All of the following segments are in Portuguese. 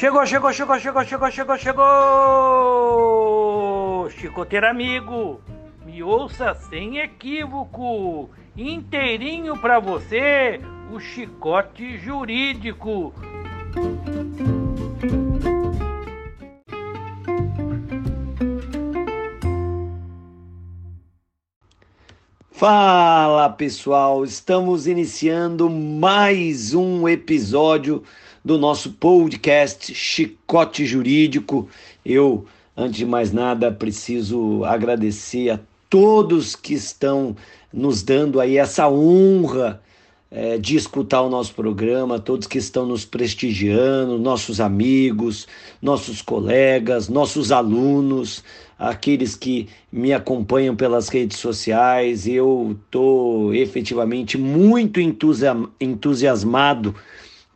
Chegou, chegou, chegou, chegou, chegou, chegou, chegou! Chicoteiro amigo, me ouça sem equívoco, inteirinho para você, o chicote jurídico. Fala pessoal, estamos iniciando mais um episódio do nosso podcast Chicote Jurídico. Eu, antes de mais nada, preciso agradecer a todos que estão nos dando aí essa honra é, de escutar o nosso programa, todos que estão nos prestigiando, nossos amigos, nossos colegas, nossos alunos, aqueles que me acompanham pelas redes sociais. Eu estou efetivamente muito entusiasmado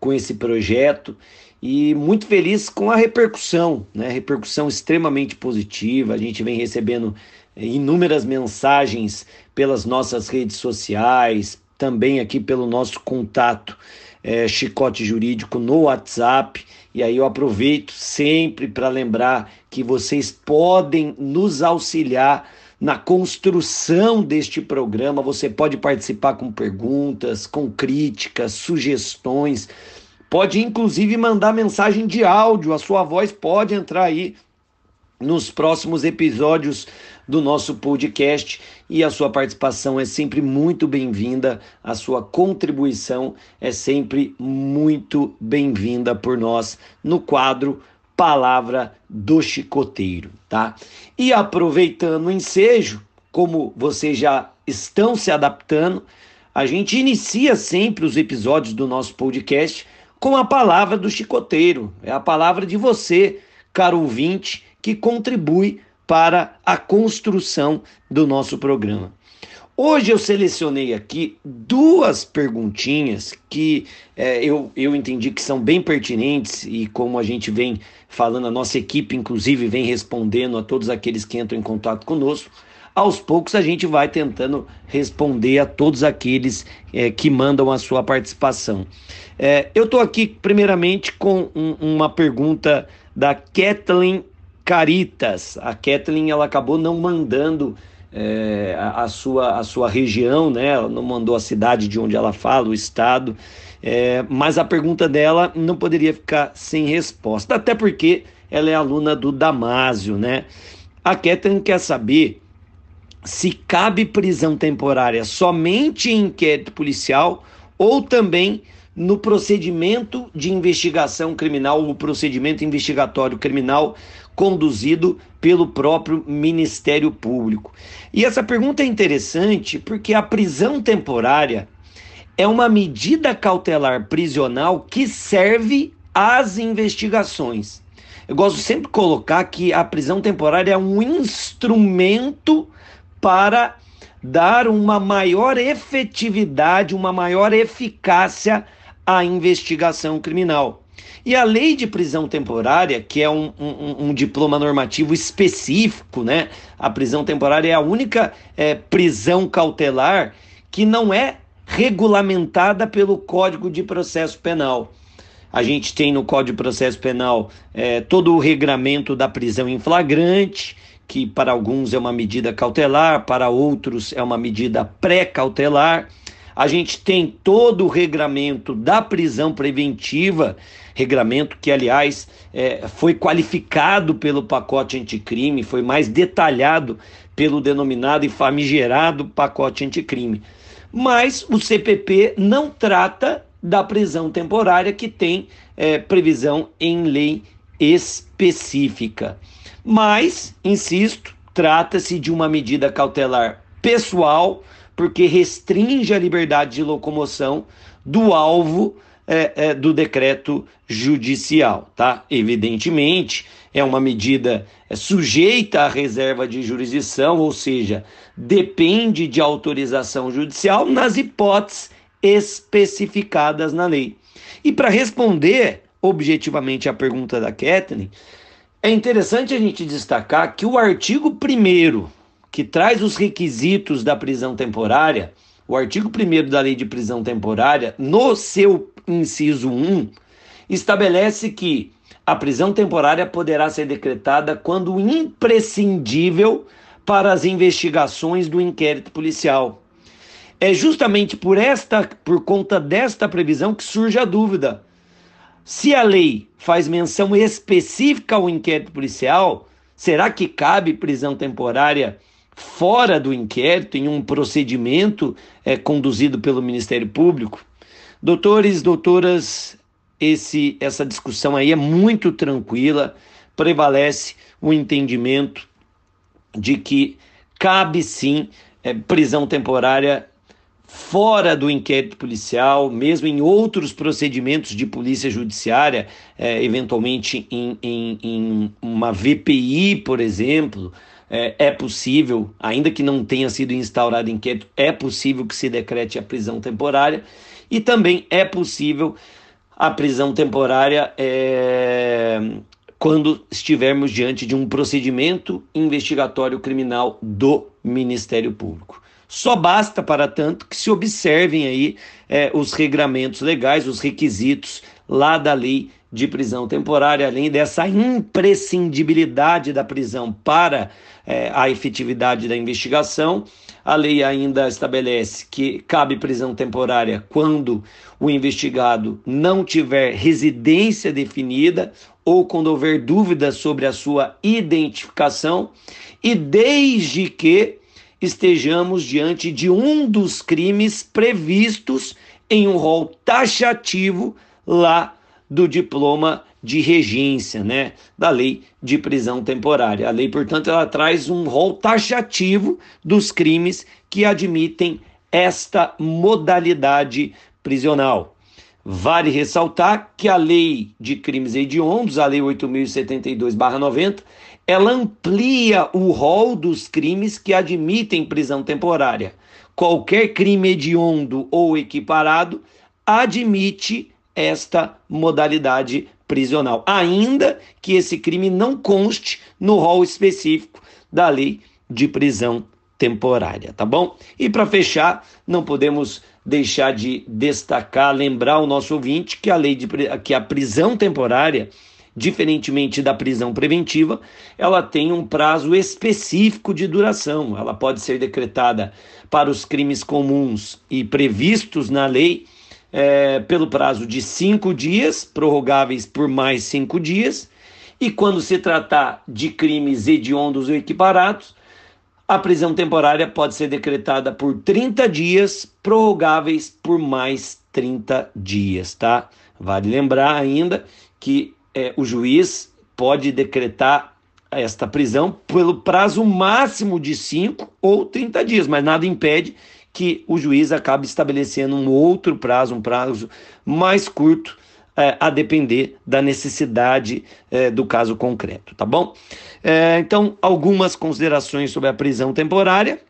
com esse projeto e muito feliz com a repercussão, né? Repercussão extremamente positiva. A gente vem recebendo inúmeras mensagens pelas nossas redes sociais, também aqui pelo nosso contato é, Chicote Jurídico no WhatsApp. E aí eu aproveito sempre para lembrar que vocês podem nos auxiliar na construção deste programa. Você pode participar com perguntas, com críticas, sugestões. Pode inclusive mandar mensagem de áudio, a sua voz pode entrar aí nos próximos episódios do nosso podcast. E a sua participação é sempre muito bem-vinda, a sua contribuição é sempre muito bem-vinda por nós no quadro Palavra do Chicoteiro, tá? E aproveitando o ensejo, como vocês já estão se adaptando, a gente inicia sempre os episódios do nosso podcast com a palavra do chicoteiro, é a palavra de você, caro ouvinte, que contribui para a construção do nosso programa. Hoje eu selecionei aqui duas perguntinhas que é, eu, eu entendi que são bem pertinentes e como a gente vem falando, a nossa equipe inclusive vem respondendo a todos aqueles que entram em contato conosco. Aos poucos a gente vai tentando responder a todos aqueles é, que mandam a sua participação. É, eu estou aqui primeiramente com um, uma pergunta da Kathleen Caritas. A Kathleen ela acabou não mandando é, a, a, sua, a sua região, né? Ela não mandou a cidade de onde ela fala, o estado. É, mas a pergunta dela não poderia ficar sem resposta, até porque ela é aluna do Damásio, né? A Kathleen quer saber se cabe prisão temporária somente em inquérito policial ou também no procedimento de investigação criminal, o procedimento investigatório criminal conduzido pelo próprio Ministério Público. E essa pergunta é interessante porque a prisão temporária é uma medida cautelar prisional que serve às investigações. Eu gosto sempre de colocar que a prisão temporária é um instrumento para dar uma maior efetividade, uma maior eficácia à investigação criminal. E a lei de prisão temporária, que é um, um, um diploma normativo específico, né? A prisão temporária é a única é, prisão cautelar que não é regulamentada pelo Código de Processo Penal. A gente tem no Código de Processo Penal é, todo o regramento da prisão em flagrante, que para alguns é uma medida cautelar, para outros é uma medida pré-cautelar. A gente tem todo o regramento da prisão preventiva, regramento que, aliás, é, foi qualificado pelo pacote anticrime, foi mais detalhado pelo denominado e famigerado pacote anticrime. Mas o CPP não trata da prisão temporária que tem é, previsão em lei específica. Mas, insisto, trata-se de uma medida cautelar pessoal porque restringe a liberdade de locomoção do alvo é, é, do decreto judicial, tá? Evidentemente, é uma medida é, sujeita à reserva de jurisdição, ou seja, depende de autorização judicial nas hipóteses especificadas na lei. E para responder objetivamente à pergunta da Kathleen, é interessante a gente destacar que o artigo 1 que traz os requisitos da prisão temporária, o artigo 1 da Lei de Prisão Temporária, no seu inciso 1, estabelece que a prisão temporária poderá ser decretada quando imprescindível para as investigações do inquérito policial. É justamente por esta, por conta desta previsão que surge a dúvida. Se a lei faz menção específica ao inquérito policial, será que cabe prisão temporária fora do inquérito, em um procedimento é, conduzido pelo Ministério Público? Doutores, doutoras, esse, essa discussão aí é muito tranquila, prevalece o entendimento de que cabe sim é, prisão temporária fora do inquérito policial, mesmo em outros procedimentos de polícia judiciária, é, eventualmente em, em, em, uma VPI, por exemplo, é, é, possível, ainda que não tenha sido instaurado inquérito, é possível que se decrete a prisão temporária e também é possível a prisão temporária é, quando estivermos diante de um procedimento investigatório criminal do Ministério Público. Só basta, para tanto, que se observem aí é, os regramentos legais, os requisitos lá da lei de prisão temporária, além dessa imprescindibilidade da prisão para é, a efetividade da investigação. A lei ainda estabelece que cabe prisão temporária quando o investigado não tiver residência definida ou quando houver dúvidas sobre a sua identificação e desde que estejamos diante de um dos crimes previstos em um rol taxativo lá do diploma de regência, né, da lei de prisão temporária. A lei, portanto, ela traz um rol taxativo dos crimes que admitem esta modalidade prisional. Vale ressaltar que a lei de crimes hediondos, a lei 8072/90, ela amplia o rol dos crimes que admitem prisão temporária. Qualquer crime hediondo ou equiparado admite esta modalidade prisional, ainda que esse crime não conste no rol específico da lei de prisão temporária, tá bom? E para fechar, não podemos deixar de destacar, lembrar o nosso ouvinte que a lei de que a prisão temporária Diferentemente da prisão preventiva, ela tem um prazo específico de duração. Ela pode ser decretada para os crimes comuns e previstos na lei é, pelo prazo de cinco dias, prorrogáveis por mais cinco dias, e quando se tratar de crimes hediondos ou equiparados, a prisão temporária pode ser decretada por 30 dias, prorrogáveis por mais 30 dias, tá? Vale lembrar ainda que é, o juiz pode decretar esta prisão pelo prazo máximo de 5 ou 30 dias, mas nada impede que o juiz acabe estabelecendo um outro prazo, um prazo mais curto, é, a depender da necessidade é, do caso concreto, tá bom? É, então, algumas considerações sobre a prisão temporária,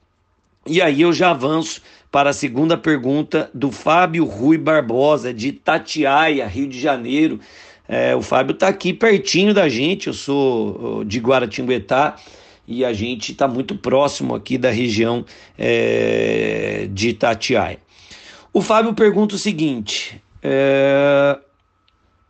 e aí eu já avanço para a segunda pergunta do Fábio Rui Barbosa, de Tatiaia, Rio de Janeiro. É, o Fábio está aqui pertinho da gente, eu sou de Guaratinguetá e a gente está muito próximo aqui da região é, de Itatiaia. O Fábio pergunta o seguinte: é,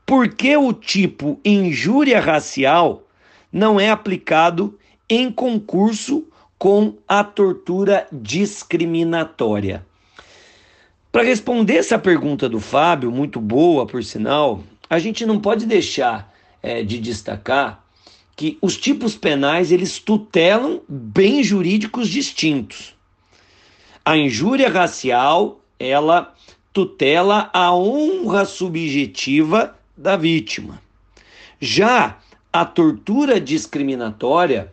por que o tipo injúria racial não é aplicado em concurso com a tortura discriminatória? Para responder essa pergunta do Fábio, muito boa por sinal, a gente não pode deixar é, de destacar que os tipos penais eles tutelam bens jurídicos distintos. A injúria racial, ela tutela a honra subjetiva da vítima. Já a tortura discriminatória,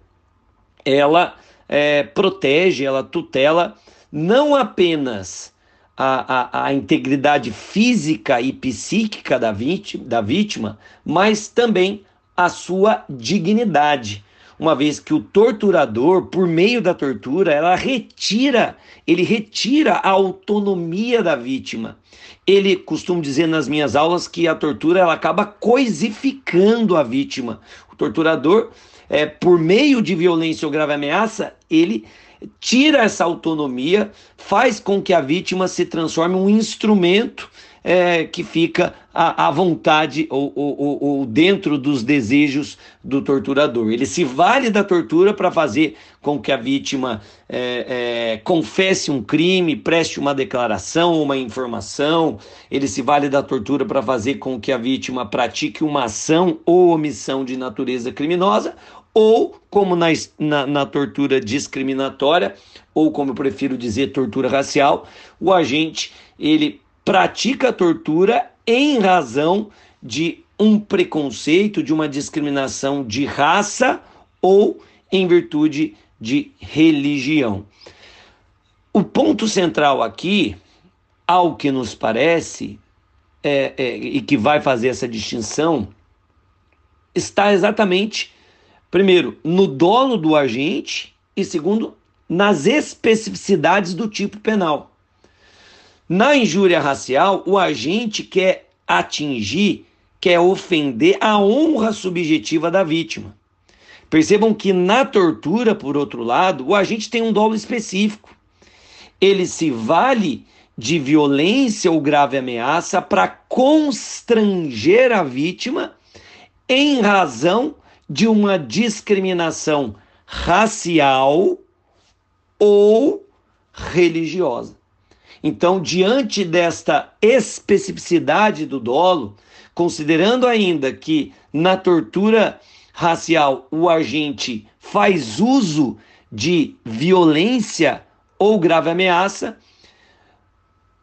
ela é, protege, ela tutela não apenas a, a, a integridade física e psíquica da vítima, da vítima, mas também a sua dignidade. Uma vez que o torturador, por meio da tortura, ela retira, ele retira a autonomia da vítima. Ele costuma dizer nas minhas aulas que a tortura ela acaba coisificando a vítima. O torturador, é, por meio de violência ou grave ameaça, ele tira essa autonomia, faz com que a vítima se transforme um instrumento é, que fica à, à vontade ou, ou, ou, dentro dos desejos do torturador. Ele se vale da tortura para fazer com que a vítima é, é, confesse um crime, preste uma declaração, uma informação. Ele se vale da tortura para fazer com que a vítima pratique uma ação ou omissão de natureza criminosa, ou, como na, na, na tortura discriminatória, ou como eu prefiro dizer, tortura racial, o agente ele pratica a tortura em razão de um preconceito, de uma discriminação de raça ou em virtude de religião. O ponto central aqui, ao que nos parece, é, é, e que vai fazer essa distinção, está exatamente, primeiro, no dolo do agente e, segundo, nas especificidades do tipo penal. Na injúria racial, o agente quer atingir, quer ofender a honra subjetiva da vítima. Percebam que na tortura, por outro lado, o agente tem um dolo específico. Ele se vale de violência ou grave ameaça para constranger a vítima em razão de uma discriminação racial ou religiosa. Então, diante desta especificidade do dolo, considerando ainda que na tortura racial o agente faz uso de violência ou grave ameaça,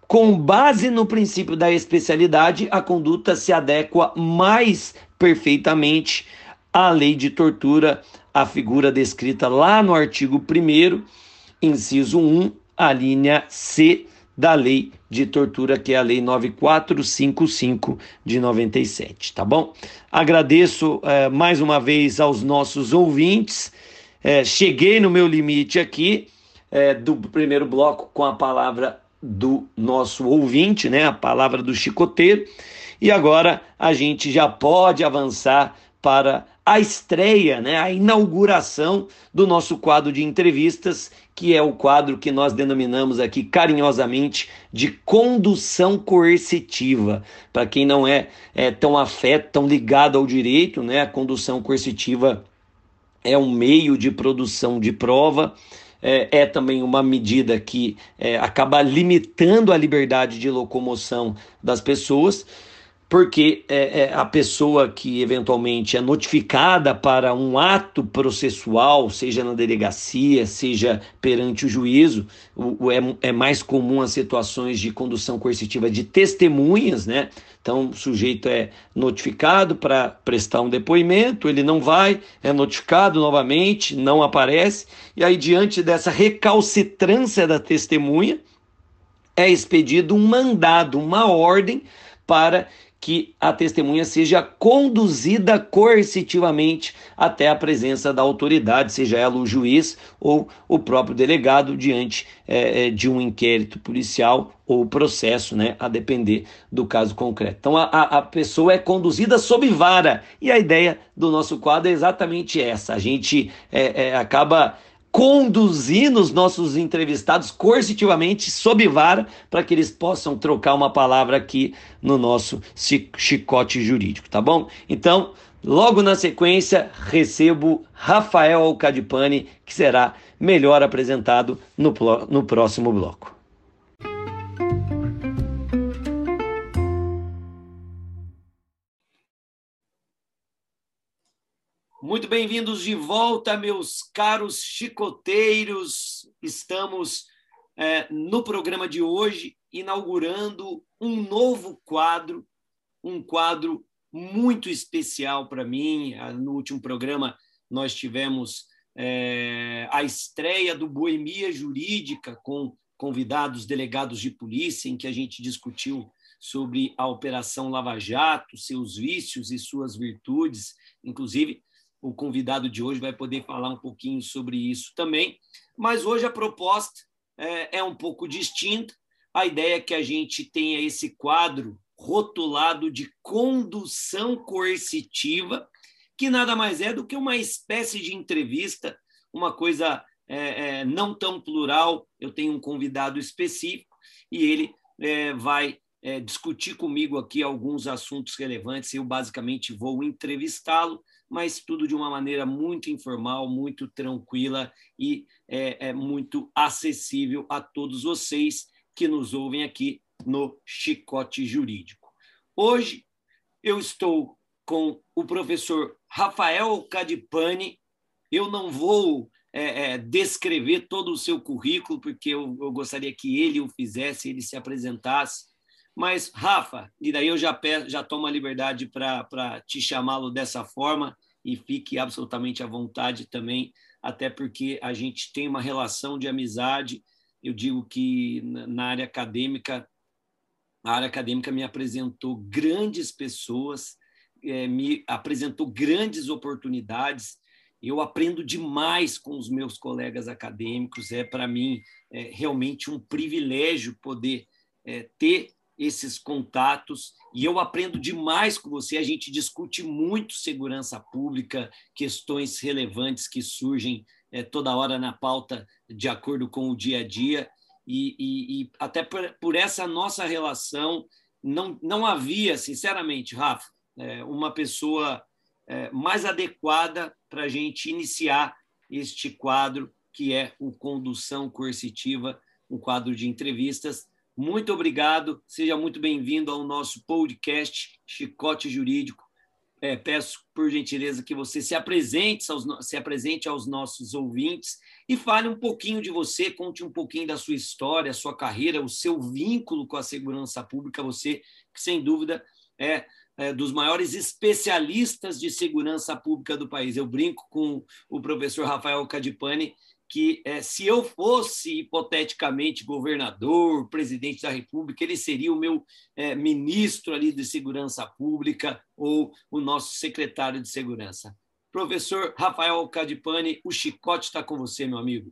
com base no princípio da especialidade, a conduta se adequa mais perfeitamente à lei de tortura, a figura descrita lá no artigo 1, inciso 1, a linha C da lei de tortura, que é a lei 9455 de 97, tá bom? Agradeço é, mais uma vez aos nossos ouvintes. É, cheguei no meu limite aqui é, do primeiro bloco com a palavra do nosso ouvinte, né? A palavra do chicoteiro. E agora a gente já pode avançar para a estreia, né, a inauguração do nosso quadro de entrevistas, que é o quadro que nós denominamos aqui carinhosamente de condução coercitiva. Para quem não é, é tão afeto, tão ligado ao direito, né, a condução coercitiva é um meio de produção de prova. É, é, também uma medida que é, acaba limitando a liberdade de locomoção das pessoas porque é, é, a pessoa que eventualmente é notificada para um ato processual, seja na delegacia, seja perante o juízo, o, o é, é, mais comum as situações de condução coercitiva de testemunhas, né? Então, o sujeito é notificado para prestar um depoimento, ele não vai, é notificado novamente, não aparece, e aí, diante dessa recalcitrância da testemunha, é expedido um mandado, uma ordem para que a testemunha seja conduzida coercitivamente até a presença da autoridade, seja ela o juiz ou o próprio delegado, diante é, de um inquérito policial ou processo, né, a depender do caso concreto. Então a, a pessoa é conduzida sob vara e a ideia do nosso quadro é exatamente essa. A gente é, é, acaba conduzindo os nossos entrevistados coercitivamente sob vara para que eles possam trocar uma palavra aqui no nosso chicote jurídico, tá bom? Então, logo na sequência, recebo Rafael Alcadipani, que será melhor apresentado no, no próximo bloco. Muito bem-vindos de volta, meus caros chicoteiros. Estamos é, no programa de hoje inaugurando um novo quadro, um quadro muito especial para mim. Ah, no último programa, nós tivemos é, a estreia do Boemia Jurídica com convidados delegados de polícia, em que a gente discutiu sobre a Operação Lava Jato, seus vícios e suas virtudes, inclusive o convidado de hoje vai poder falar um pouquinho sobre isso também. Mas hoje a proposta é, é um pouco distinta. A ideia é que a gente tenha esse quadro rotulado de condução coercitiva, que nada mais é do que uma espécie de entrevista, uma coisa é, é, não tão plural. Eu tenho um convidado específico e ele é, vai é, discutir comigo aqui alguns assuntos relevantes. Eu basicamente vou entrevistá-lo, mas tudo de uma maneira muito informal, muito tranquila e é, é muito acessível a todos vocês que nos ouvem aqui no Chicote Jurídico. Hoje eu estou com o professor Rafael Cadipani. Eu não vou é, é, descrever todo o seu currículo, porque eu, eu, gostaria que ele o fizesse, ele se apresentasse. Mas, Rafa, e daí eu já, peço, já tomo a liberdade para te chamá-lo dessa forma e fique absolutamente à vontade também, até porque a gente tem uma relação de amizade. Eu digo que na área acadêmica, a área acadêmica me apresentou grandes pessoas, é, me apresentou grandes oportunidades eu aprendo demais com os meus colegas acadêmicos. É para mim é, realmente um privilégio poder é, ter esses contatos e eu aprendo demais com você. A gente discute muito segurança pública, questões relevantes que surgem é, toda hora na pauta de acordo com o dia a dia e, e, e até por, por, essa nossa relação não, não havia, sinceramente, Rafa, é, uma pessoa é, mais adequada para a gente iniciar este quadro, que é o Condução Coercitiva, um quadro de entrevistas. Muito obrigado, seja muito bem-vindo ao nosso podcast Chicote Jurídico. É, peço, por gentileza, que você se apresente, aos, se apresente aos nossos ouvintes e fale um pouquinho de você, conte um pouquinho da sua história, sua carreira, o seu vínculo com a segurança pública, você que, sem dúvida, é é, dos maiores especialistas de segurança pública do país. Eu brinco com o professor Rafael Cadipani que é, se eu fosse hipoteticamente governador, presidente da República, ele seria o meu é, ministro ali de segurança pública ou o nosso secretário de segurança. Professor Rafael Cadipani, o chicote está com você, meu amigo.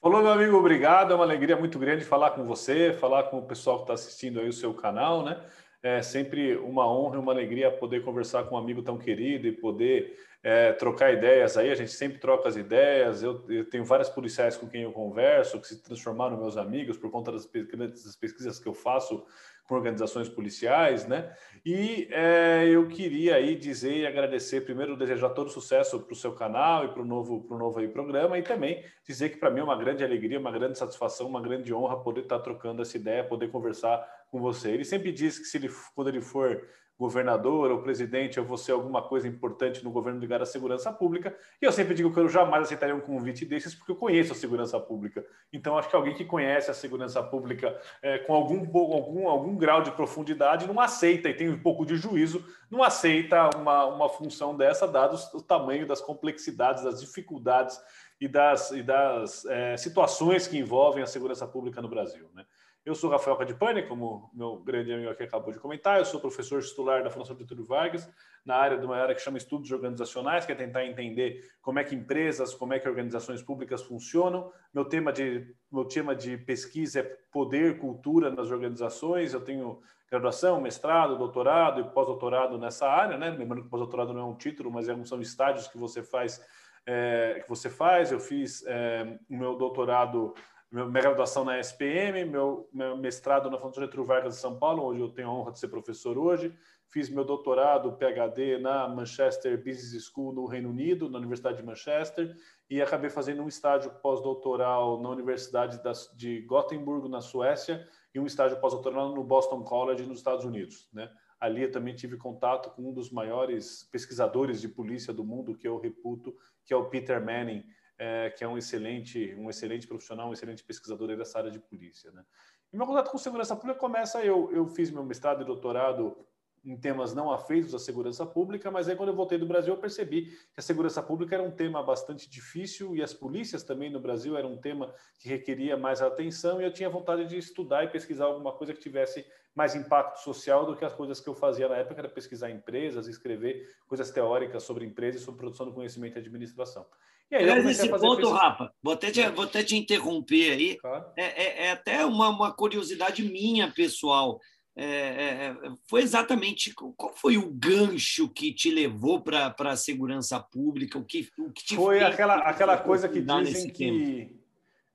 Falou, meu amigo, obrigado. É uma alegria muito grande falar com você, falar com o pessoal que está assistindo aí o seu canal, né? É sempre uma honra e uma alegria poder conversar com um amigo tão querido e poder é, trocar ideias aí. A gente sempre troca as ideias. Eu, eu, tenho vários policiais com quem eu converso que se transformaram meus amigos por conta das pesquisas que eu faço com organizações policiais, né? E é, eu queria aí dizer e agradecer, primeiro, desejar todo sucesso para o seu canal e para o novo, pro novo aí programa, e também dizer que para mim é uma grande alegria, uma grande satisfação, uma grande honra poder estar trocando essa ideia, poder conversar com você. Ele sempre diz que se ele, quando ele for governador ou presidente, eu vou ser alguma coisa importante no governo ligado à segurança pública. E eu sempre digo que eu jamais aceitaria um convite desses, porque eu conheço a segurança pública. Então, acho que alguém que conhece a segurança pública é, com algum, algum, algum grau de profundidade não aceita, e tem um pouco de juízo, não aceita uma, uma função dessa, dado o tamanho das complexidades, das dificuldades e das, e das é, situações que envolvem a segurança pública no Brasil. Né? Eu sou Rafael Cadipani, como meu grande amigo aqui acabou de comentar. Eu sou professor titular da Fundação Getúlio Vargas, na área de uma área que chama Estudos Organizacionais, que é tentar entender como é que empresas, como é que organizações públicas funcionam. Meu tema de, meu tema de pesquisa é poder, cultura nas organizações. Eu tenho graduação, mestrado, doutorado e pós-doutorado nessa área, né? Lembrando que pós-doutorado não é um título, mas é são estágios que você faz. É, que você faz. Eu fiz é, o meu doutorado minha graduação na SPM, meu, meu mestrado na Fundação Getúlio Vargas de São Paulo, onde eu tenho a honra de ser professor hoje. Fiz meu doutorado, PhD, na Manchester Business School, no Reino Unido, na Universidade de Manchester, e acabei fazendo um estágio pós-doutoral na Universidade de Gothenburg, na Suécia, e um estágio pós-doutoral no Boston College, nos Estados Unidos. Né? Ali eu também tive contato com um dos maiores pesquisadores de polícia do mundo, que eu reputo, que é o Peter Manning, é, que é um excelente, um excelente profissional, um excelente pesquisador dessa área de polícia. Né? E meu contato com segurança pública começa, eu, eu fiz meu mestrado e doutorado em temas não afeitos à segurança pública, mas aí quando eu voltei do Brasil eu percebi que a segurança pública era um tema bastante difícil e as polícias também no Brasil era um tema que requeria mais atenção e eu tinha vontade de estudar e pesquisar alguma coisa que tivesse mais impacto social do que as coisas que eu fazia na época, era pesquisar empresas, escrever coisas teóricas sobre empresas e sobre produção do conhecimento e administração. E aí, Mas esse ponto, Rafa, vou até, te, vou até te interromper aí. Claro. É, é, é, até uma, uma curiosidade minha, pessoal. É, é, é foi exatamente qual foi o gancho que te levou para a segurança pública? O que, o que foi aquela, aquela coisa que dizem que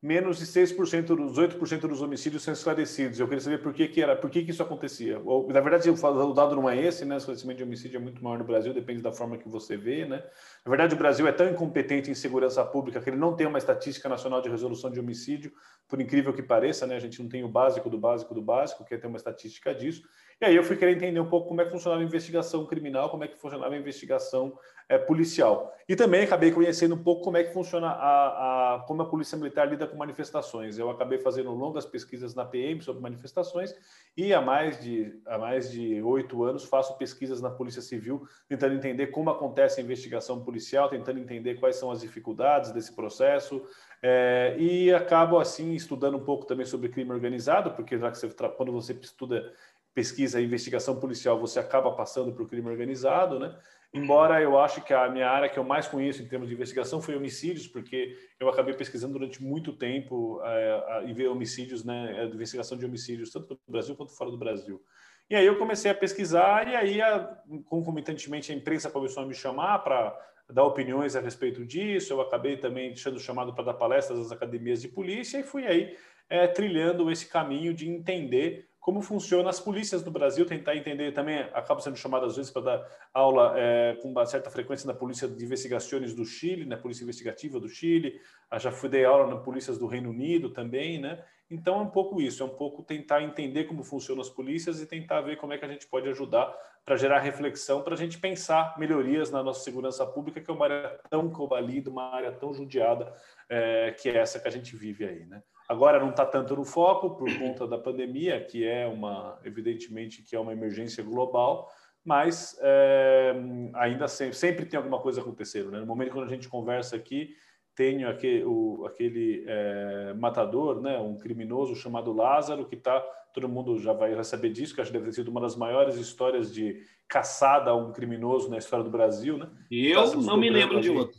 menos de 6% dos 8% dos homicídios são esclarecidos. Eu queria saber por que, que era, por que, que isso acontecia. Ou, na verdade, o dado não é esse, né? O esclarecimento de homicídio é muito maior no Brasil, depende da forma que você vê, né? Na verdade, o Brasil é tão incompetente em segurança pública que ele não tem uma estatística nacional de resolução de homicídio, por incrível que pareça, né? A gente não tem o básico do básico do básico, que é ter uma estatística disso. E aí eu fui querer entender um pouco como é que funcionava a investigação criminal, como é que funcionava a investigação é, policial. E também acabei conhecendo um pouco como é que funciona a, a, como a Polícia Militar lida com manifestações. Eu acabei fazendo longas pesquisas na PM sobre manifestações e há mais de há mais de oito anos faço pesquisas na Polícia Civil, tentando entender como acontece a investigação policial, tentando entender quais são as dificuldades desse processo. É, e acabo assim estudando um pouco também sobre crime organizado, porque já que você, quando você estuda pesquisa e investigação policial, você acaba passando para o crime organizado, né? Embora eu acho que a minha área que eu mais conheço em termos de investigação foi homicídios, porque eu acabei pesquisando durante muito tempo é, e ver homicídios, né, a investigação de homicídios, tanto no Brasil quanto fora do Brasil. E aí eu comecei a pesquisar e aí, a, concomitantemente, a imprensa começou a me chamar para dar opiniões a respeito disso. Eu acabei também sendo chamado para dar palestras às academias de polícia e fui aí é, trilhando esse caminho de entender como funcionam as polícias do Brasil, tentar entender também, acabo sendo chamado às vezes para dar aula é, com uma certa frequência na Polícia de Investigações do Chile, na Polícia Investigativa do Chile, ah, já fui dar aula na Polícias do Reino Unido também, né? Então é um pouco isso, é um pouco tentar entender como funcionam as polícias e tentar ver como é que a gente pode ajudar para gerar reflexão, para a gente pensar melhorias na nossa segurança pública, que é uma área tão cobalida, uma área tão judiada, é, que é essa que a gente vive aí, né? Agora não está tanto no foco por conta da pandemia, que é uma, evidentemente, que é uma emergência global, mas é, ainda sempre, sempre, tem alguma coisa acontecendo. Né? No momento quando a gente conversa aqui, tem aquele, o, aquele é, matador, né? um criminoso chamado Lázaro, que está, todo mundo já vai saber disso, que acho que deve ter sido uma das maiores histórias de caçada a um criminoso na história do Brasil. Né? Eu tá não me lembro de outro.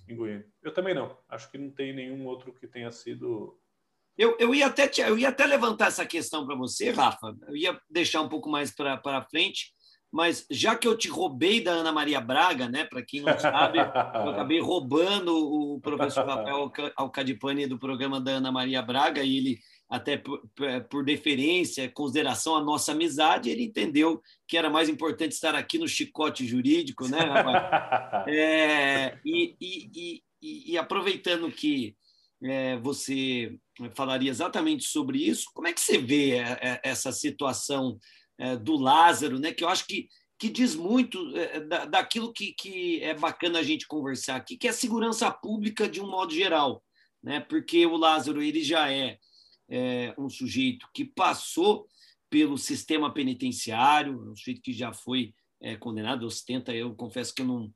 Eu também não. Acho que não tem nenhum outro que tenha sido eu, eu, ia até, eu ia até levantar essa questão para você, Rafa, eu ia deixar um pouco mais para frente, mas já que eu te roubei da Ana Maria Braga, né? Para quem não sabe, eu acabei roubando o professor Rafael Alcadipani do programa da Ana Maria Braga, e ele, até por, por deferência, consideração à nossa amizade, ele entendeu que era mais importante estar aqui no chicote jurídico, né, Rafa? É, e, e, e, e aproveitando que é, você falaria exatamente sobre isso. Como é que você vê é, é, essa situação é, do Lázaro, né? que eu acho que, que diz muito daquilo que, que é bacana a gente conversar aqui, que é a segurança pública de um modo geral, né? porque o Lázaro ele já é, é um sujeito que passou pelo sistema penitenciário, um sujeito que já foi é, condenado, ostenta, eu confesso que eu não,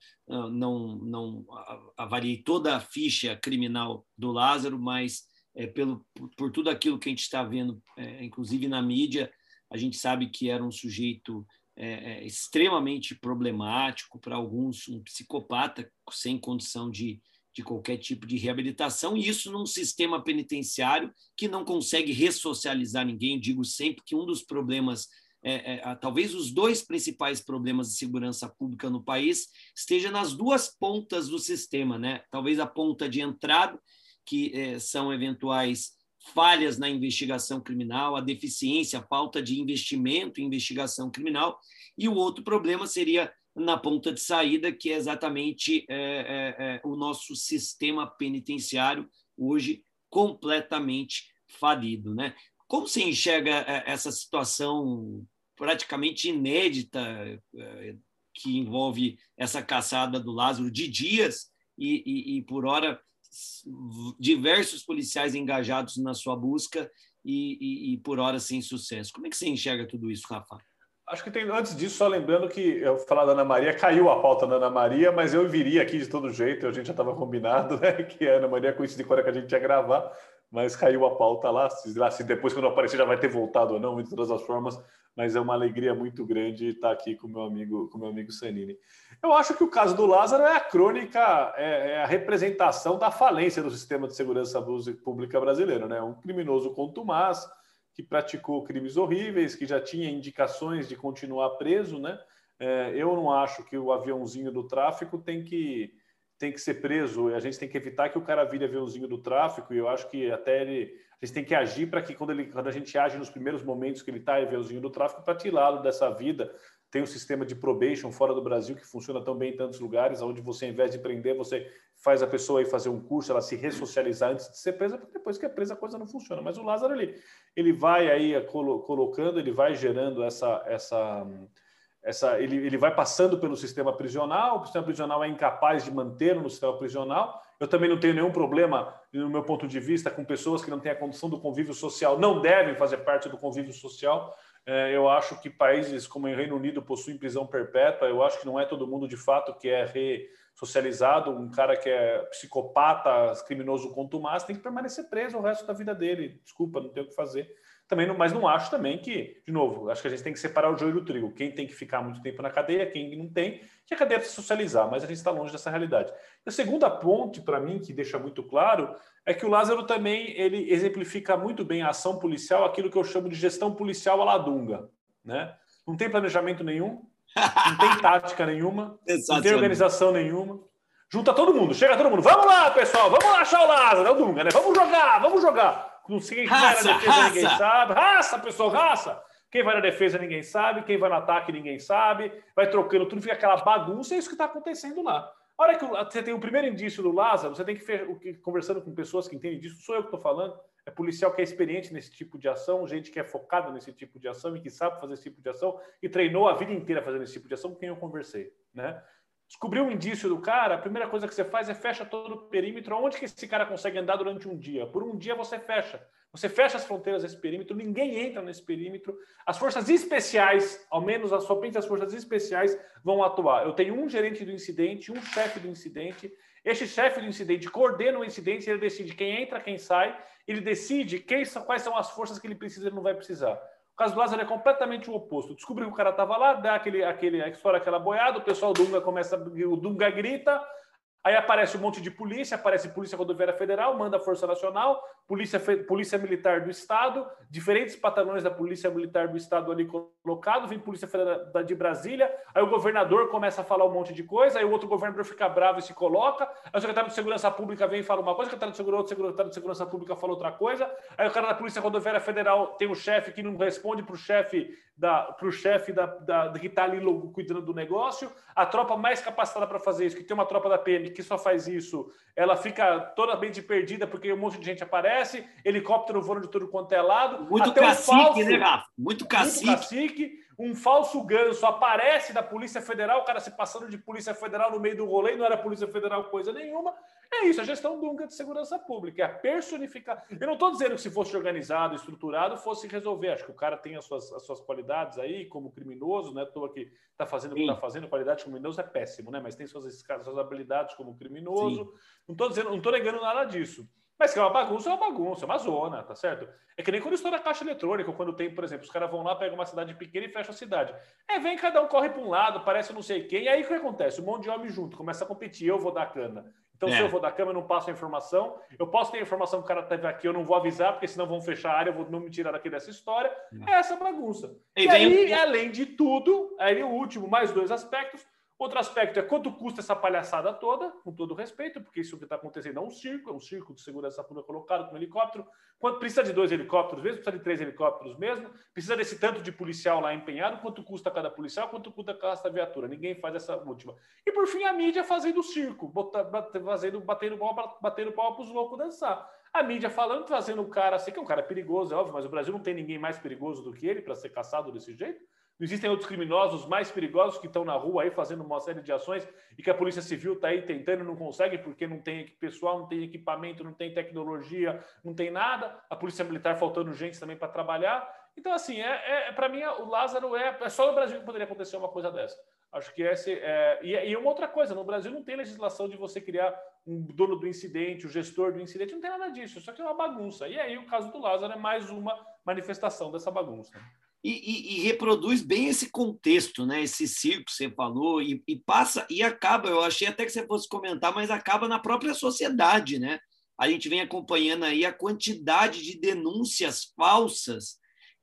não, não avaliei toda a ficha criminal do Lázaro, mas é, pelo, por, tudo aquilo que a gente está vendo, é, inclusive na mídia, a gente sabe que era um sujeito é, é extremamente problemático, para alguns, um psicopata sem condição de, de qualquer tipo de reabilitação, e isso num sistema penitenciário que não consegue ressocializar ninguém. digo sempre que um dos problemas é, é, talvez os dois principais problemas de segurança pública no país esteja nas duas pontas do sistema, né? Talvez a ponta de entrada que é, são eventuais falhas na investigação criminal, a deficiência, a falta de investimento em investigação criminal, e o outro problema seria na ponta de saída, que é exatamente é, é, é o nosso sistema penitenciário, hoje completamente falido. Né? Como você enxerga essa situação praticamente inédita é, que envolve essa caçada do Lázaro de dias e, e, e por hora diversos policiais engajados na sua busca e, e, e, por hora sem sucesso. Como é que você enxerga tudo isso, Rafa? Acho que tem, antes disso, só lembrando que eu falar da Ana Maria, caiu a pauta da Ana Maria, mas eu viria aqui de todo jeito, a gente já estava combinado, né? Que a Ana Maria coincidiu com a hora que a gente ia gravar, mas caiu a pauta lá. Se, lá, se depois, quando aparecer, já vai ter voltado ou não, de todas as formas, mas é uma alegria muito grande estar aqui com meu amigo, com meu amigo Sanini. Eu acho que o caso do Lázaro é a crônica, é, é, a representação da falência do sistema de segurança pública brasileiro, né? Um criminoso contumaz que praticou crimes horríveis, que já tinha indicações de continuar preso, né? É, eu não acho que o aviãozinho do tráfico tem que tem que ser preso, a gente tem que evitar que o cara vire aviãozinho do tráfico, e eu acho que até ele. A gente tem que agir para que quando, ele, quando a gente age nos primeiros momentos que ele está aviãozinho do tráfico, para tirá-lo dessa vida. Tem um sistema de probation fora do Brasil que funciona tão bem em tantos lugares, onde você, ao invés de prender, você faz a pessoa aí fazer um curso, ela se ressocializar antes de ser presa, porque depois que é presa a coisa não funciona. Mas o Lázaro, ele, ele vai aí colocando, ele vai gerando essa. essa essa, ele, ele vai passando pelo sistema prisional, o sistema prisional é incapaz de mantê-lo no sistema prisional. Eu também não tenho nenhum problema, no meu ponto de vista, com pessoas que não têm a condição do convívio social, não devem fazer parte do convívio social. É, eu acho que países como o Reino Unido possuem prisão perpétua. Eu acho que não é todo mundo de fato que é ressocializado. Um cara que é psicopata, criminoso contumaz, tem que permanecer preso o resto da vida dele. Desculpa, não tenho o que fazer. Também não, mas não acho também que, de novo, acho que a gente tem que separar o joio do trigo. Quem tem que ficar muito tempo na cadeia, quem não tem, que a cadeia precisa socializar, mas a gente está longe dessa realidade. a segunda ponte, para mim, que deixa muito claro, é que o Lázaro também ele exemplifica muito bem a ação policial, aquilo que eu chamo de gestão policial à ladunga. Né? Não tem planejamento nenhum, não tem tática nenhuma, não tem organização nenhuma. Junta todo mundo, chega todo mundo, vamos lá, pessoal, vamos lá achar o Lázaro, é o Dunga, né? Vamos jogar, vamos jogar. Não sei quem raça, vai na defesa, raça. ninguém sabe. Raça, pessoal, raça! Quem vai na defesa, ninguém sabe. Quem vai no ataque, ninguém sabe. Vai trocando tudo, fica aquela bagunça. É isso que está acontecendo lá. A hora que você tem o primeiro indício do Lázaro, você tem que conversando com pessoas que entendem disso. Sou eu que estou falando. É policial que é experiente nesse tipo de ação, gente que é focada nesse tipo de ação e que sabe fazer esse tipo de ação e treinou a vida inteira fazendo esse tipo de ação com quem eu conversei, né? Descobriu um indício do cara, a primeira coisa que você faz é fecha todo o perímetro. Onde que esse cara consegue andar durante um dia? Por um dia você fecha. Você fecha as fronteiras desse perímetro, ninguém entra nesse perímetro. As forças especiais, ao menos somente as forças especiais, vão atuar. Eu tenho um gerente do incidente, um chefe do incidente. Este chefe do incidente coordena o incidente, ele decide quem entra, quem sai, ele decide quem, quais são as forças que ele precisa e não vai precisar. Caso do Lázaro é completamente o oposto. Descobriu que o cara estava lá, dá aquele, aquele, estoura aquela boiada, o pessoal do Dunga começa, o Dunga grita, aí aparece um monte de polícia, aparece Polícia Rodoviária Federal, manda Força Nacional, Polícia, Polícia Militar do Estado, diferentes batalhões da Polícia Militar do Estado ali colocado, vem Polícia Federal de Brasília, aí o governador começa a falar um monte de coisa, aí o outro governador fica bravo e se coloca, aí o secretário de Segurança Pública vem e fala uma coisa, o secretário de Segurança, o secretário de Segurança Pública fala outra coisa, aí o cara da Polícia Rodoviária Federal tem um chefe que não responde para o chefe da, pro chefe da, da, que está ali cuidando do negócio, a tropa mais capacitada para fazer isso, que tem uma tropa da PM que só faz isso, ela fica totalmente perdida porque um monte de gente aparece, helicóptero voando de tudo quanto é lado. Muito cacique, um falso, né, Rafa? Muito cacique. Muito cacique um falso ganso aparece da Polícia Federal, o cara se passando de Polícia Federal no meio do rolê, não era Polícia Federal coisa nenhuma. É isso, a gestão Dunga de segurança pública, é a personificar. Eu não estou dizendo que se fosse organizado, estruturado, fosse resolver. Acho que o cara tem as suas, as suas qualidades aí, como criminoso, né? Estou aqui, está fazendo o que está fazendo, qualidade como criminoso é péssimo, né? Mas tem suas, suas habilidades como criminoso. Sim. Não estou dizendo, não estou negando nada disso. Mas que é uma bagunça, é uma bagunça, é uma zona, tá certo? É que nem quando estoura a caixa eletrônica, quando tem, por exemplo, os caras vão lá, pegam uma cidade pequena e fecham a cidade. É, vem, cada um corre para um lado, parece não sei quem, e aí o que acontece? Um monte de homem junto, começa a competir, eu vou dar cana. Então, é. se eu vou dar cama, eu não passo a informação. Eu posso ter a informação que o cara teve aqui, eu não vou avisar, porque senão vão fechar a área, eu vou não me tirar daqui dessa história. É, é essa bagunça. E, e aí, além de tudo, aí o último, mais dois aspectos, Outro aspecto é quanto custa essa palhaçada toda, com todo respeito, porque isso que está acontecendo é um circo, é um circo de segurança pública colocado com um helicóptero. Quanto precisa de dois helicópteros mesmo, precisa de três helicópteros mesmo, precisa desse tanto de policial lá empenhado, quanto custa cada policial, quanto custa cada viatura. Ninguém faz essa última. E por fim, a mídia fazendo circo, fazendo, batendo pau, batendo para os loucos dançar. A mídia falando, trazendo o cara, sei que é um cara perigoso, é óbvio, mas o Brasil não tem ninguém mais perigoso do que ele para ser caçado desse jeito. Existem outros criminosos mais perigosos que estão na rua aí fazendo uma série de ações e que a Polícia Civil está aí tentando e não consegue porque não tem pessoal, não tem equipamento, não tem tecnologia, não tem nada. A Polícia Militar faltando gente também para trabalhar. Então, assim, é, é para mim, o Lázaro é, é só no Brasil que poderia acontecer uma coisa dessa. Acho que esse é. E, e uma outra coisa, no Brasil não tem legislação de você criar um dono do incidente, o gestor do incidente, não tem nada disso. Isso aqui é uma bagunça. E aí o caso do Lázaro é mais uma manifestação dessa bagunça. E, e, e, reproduz bem esse contexto, né? Esse circo que você falou e, e, passa e acaba. Eu achei até que você fosse comentar, mas acaba na própria sociedade, né? A gente vem acompanhando aí a quantidade de denúncias falsas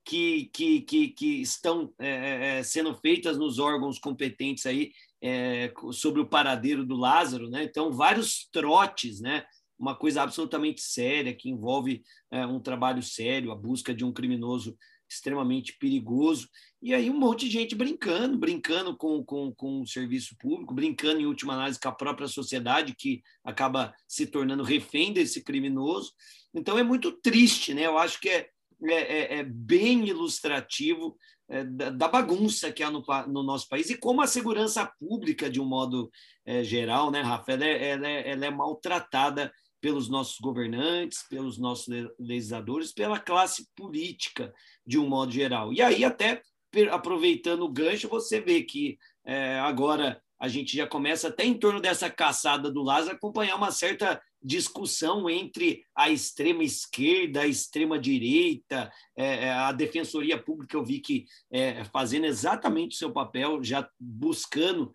que, que, que, que estão é, é, sendo feitas nos órgãos competentes aí é, sobre o paradeiro do Lázaro, né? Então, vários trotes, né? Uma coisa absolutamente séria que envolve é, um trabalho sério, a busca de um criminoso extremamente perigoso. E aí um monte de gente brincando, brincando com, com, com o serviço público, brincando, em última análise, com a própria sociedade, que acaba se tornando refém desse criminoso. Então é muito triste, né? Eu acho que é, é, é, é bem ilustrativo é, da, da, bagunça que há no, no, nosso país e como a segurança pública, de um modo é, geral, né, Rafa, ela é, ela ela é maltratada pelos nossos governantes, pelos nossos legisladores, pela classe política, de um modo geral. E aí, até aproveitando o gancho, você vê que é, agora a gente já começa até em torno dessa caçada do Lázaro acompanhar uma certa discussão entre a extrema esquerda, a extrema direita, é, é, a defensoria pública eu vi que é, fazendo exatamente o seu papel, já buscando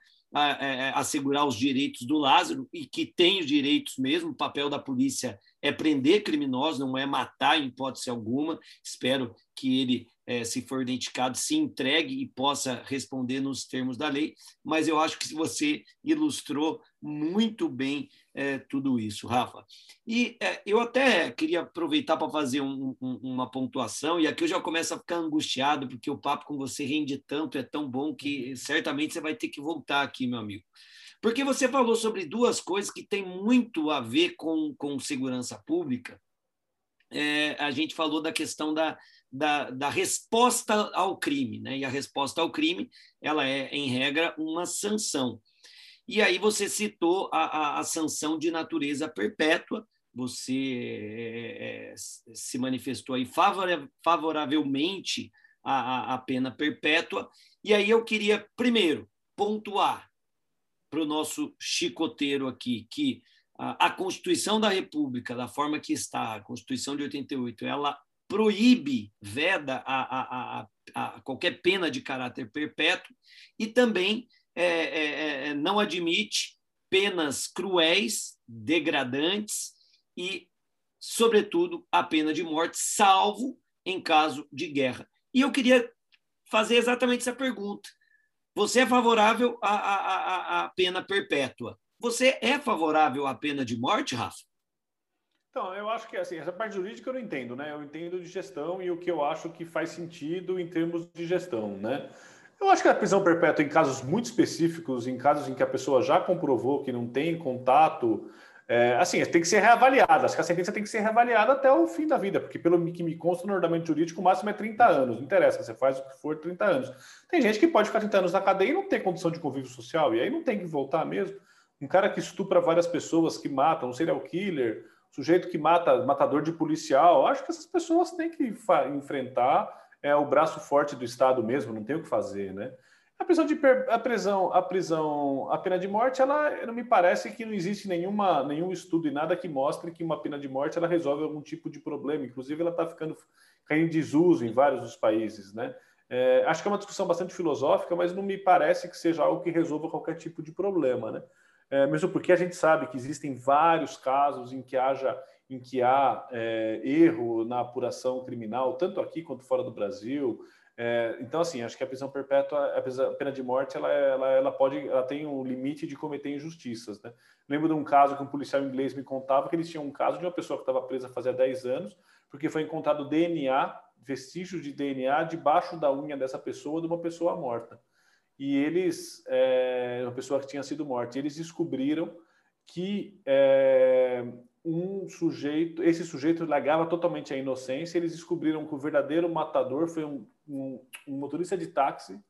assegurar os direitos do Lázaro e que tem os direitos mesmo. O papel da polícia é prender criminosos, não é matar em hipótese alguma. Espero que ele é, se for identificado, se entregue e possa responder nos termos da lei. Mas eu acho que você ilustrou muito bem é, tudo isso, Rafa. E é, eu até queria aproveitar para fazer um, um, uma pontuação, e aqui eu já começo a ficar angustiado, porque o papo com você rende tanto, é tão bom, que certamente você vai ter que voltar aqui, meu amigo. Porque você falou sobre duas coisas que têm muito a ver com, com segurança pública. É, a gente falou da questão da, da, da, resposta ao crime, né? E a resposta ao crime, ela é, em regra, uma sanção. E aí você citou a, a, a sanção de natureza perpétua, você é, se manifestou aí favoravelmente à, à pena perpétua, e aí eu queria, primeiro, pontuar para o nosso chicoteiro aqui que a, a Constituição da República, da forma que está, a Constituição de 88, ela proíbe, veda a, a, a, a qualquer pena de caráter perpétuo e também é, é, é, não admite penas cruéis, degradantes e, sobretudo, a pena de morte, salvo em caso de guerra. E eu queria fazer exatamente essa pergunta. Você é favorável à, à, à pena perpétua? Você é favorável à pena de morte, Rafa? Então, eu acho que assim, essa parte jurídica eu não entendo, né? Eu entendo de gestão e o que eu acho que faz sentido em termos de gestão, né? Eu acho que a prisão perpétua em casos muito específicos, em casos em que a pessoa já comprovou que não tem contato, é, assim, tem que ser reavaliada. Acho que a sentença tem que ser reavaliada até o fim da vida, porque pelo que me consta no ordenamento jurídico, o máximo é 30 anos. Não interessa, você faz o que for 30 anos. Tem gente que pode ficar 30 anos na cadeia e não tem condição de convívio social, e aí não tem que voltar mesmo. Um cara que estupra várias pessoas, que mata, um serial killer, sujeito que mata, matador de policial, acho que essas pessoas têm que enfrentar é, o braço forte do Estado mesmo, não tem o que fazer, né? A prisão de a prisão, a prisão, a pena de morte, ela não me parece que não existe nenhuma, nenhum estudo e nada que mostre que uma pena de morte ela resolve algum tipo de problema. Inclusive, ela está ficando caindo em desuso em vários dos países, né? É, acho que é uma discussão bastante filosófica, mas não me parece que seja algo que resolva qualquer tipo de problema, né? é, mesmo porque a gente sabe que existem vários casos em que haja em que há é, erro na apuração criminal, tanto aqui quanto fora do Brasil. É, então, assim, acho que a prisão perpétua, a pena de morte, ela, ela, ela pode, ela tem um limite de cometer injustiças. Né? Lembro de um caso que um policial inglês me contava que eles tinham um caso de uma pessoa que estava presa fazia 10 anos, porque foi encontrado DNA, vestígios de DNA debaixo da unha dessa pessoa de uma pessoa morta e eles, é, uma pessoa que tinha sido morta, eles descobriram que é, um sujeito, esse sujeito negava totalmente a inocência, eles descobriram que o verdadeiro matador foi um, um, um motorista de táxi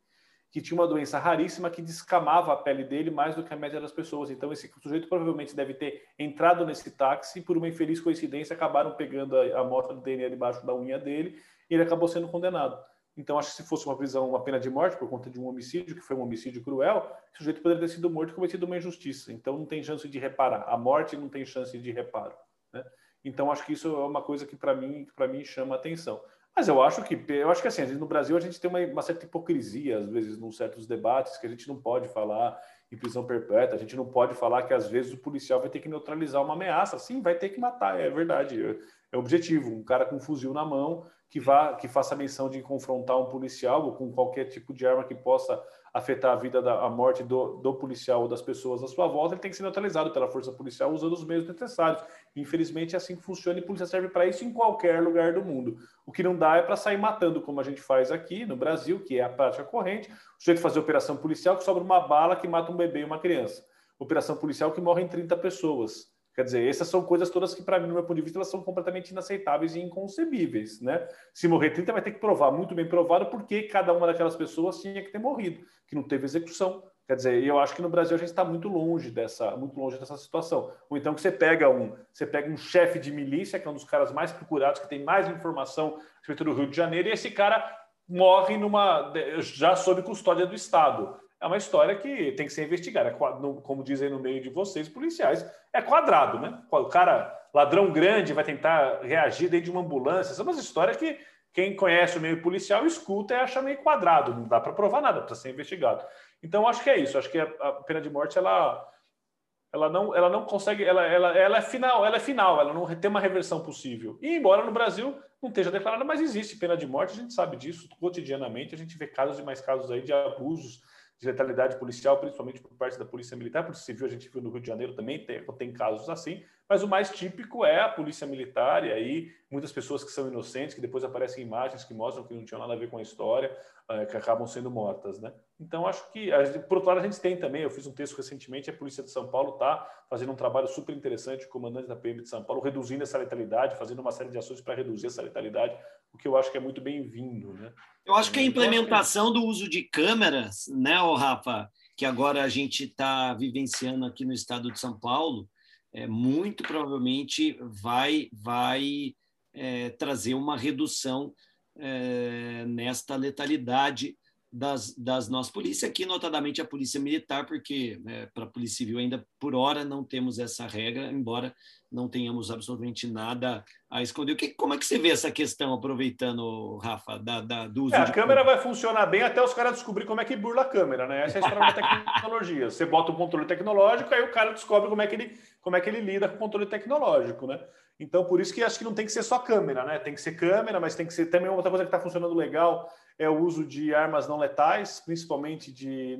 que tinha uma doença raríssima que descamava a pele dele mais do que a média das pessoas. Então, esse sujeito provavelmente deve ter entrado nesse táxi e, por uma infeliz coincidência, acabaram pegando a, a amostra do DNA debaixo da unha dele e ele acabou sendo condenado. Então, acho que se fosse uma prisão, uma pena de morte por conta de um homicídio, que foi um homicídio cruel, o sujeito poderia ter sido morto e cometido uma injustiça. Então, não tem chance de reparar. A morte não tem chance de reparo. Né? Então, acho que isso é uma coisa que, para mim, para mim chama atenção. Mas eu acho que, eu acho que assim, no Brasil a gente tem uma, uma certa hipocrisia, às vezes, em certos debates, que a gente não pode falar em prisão perpétua, a gente não pode falar que, às vezes, o policial vai ter que neutralizar uma ameaça. Sim, vai ter que matar, é verdade. É, é objetivo. Um cara com um fuzil na mão que vá que faça menção de confrontar um policial ou com qualquer tipo de arma que possa afetar a vida da a morte do, do policial ou das pessoas à sua volta, ele tem que ser neutralizado pela força policial usando os meios necessários. Infelizmente é assim que funciona e a polícia serve para isso em qualquer lugar do mundo. O que não dá é para sair matando, como a gente faz aqui no Brasil, que é a prática corrente. O sujeito fazer operação policial que sobra uma bala que mata um bebê e uma criança. Operação policial que morrem 30 pessoas. Quer dizer, essas são coisas todas que, para mim, no meu ponto de vista, elas são completamente inaceitáveis e inconcebíveis. Né? Se morrer 30, vai ter que provar, muito bem provado, porque cada uma daquelas pessoas tinha que ter morrido, que não teve execução. Quer dizer, eu acho que no Brasil a gente está muito longe dessa, muito longe dessa situação. Ou então que você pega um, você pega um chefe de milícia, que é um dos caras mais procurados, que tem mais informação a respeito do Rio de Janeiro, e esse cara morre numa já sob custódia do Estado é uma história que tem que ser investigada. Como dizem no meio de vocês, policiais, é quadrado, né? O cara, ladrão grande, vai tentar reagir dentro de uma ambulância. São umas histórias que quem conhece o meio policial escuta e acha meio quadrado. Não dá para provar nada, precisa ser investigado. Então, acho que é isso. Acho que a pena de morte, ela, ela, não, ela não consegue. Ela, ela, ela é final, ela é final, ela não tem uma reversão possível. E embora no Brasil não esteja declarada, mas existe pena de morte, a gente sabe disso cotidianamente, a gente vê casos e mais casos aí de abusos de letalidade policial, principalmente por parte da Polícia Militar, Polícia Civil a gente viu no Rio de Janeiro também, tem, tem casos assim, mas o mais típico é a Polícia Militar, e aí muitas pessoas que são inocentes, que depois aparecem imagens que mostram que não tinham nada a ver com a história, uh, que acabam sendo mortas, né? Então, acho que, por outro lado, a gente tem também, eu fiz um texto recentemente, a Polícia de São Paulo está fazendo um trabalho super interessante, o comandante da PM de São Paulo, reduzindo essa letalidade, fazendo uma série de ações para reduzir essa letalidade, o que eu acho que é muito bem-vindo, né? Eu acho que a implementação do uso de câmeras, né, Rafa, que agora a gente está vivenciando aqui no estado de São Paulo, é, muito provavelmente vai, vai é, trazer uma redução é, nesta letalidade das, das nossas polícias, aqui notadamente a polícia militar, porque né, para a polícia civil ainda por hora não temos essa regra, embora não tenhamos absolutamente nada a esconder. O que, como é que você vê essa questão, aproveitando, Rafa, da, da do uso é, A câmera vai funcionar bem até os caras descobrir como é que burla a câmera, né? Essa é a história da tecnologia. Você bota o um controle tecnológico, aí o cara descobre como é que ele, como é que ele lida com o controle tecnológico, né? Então, por isso que acho que não tem que ser só câmera, né? Tem que ser câmera, mas tem que ser também outra coisa que está funcionando legal é o uso de armas não letais, principalmente de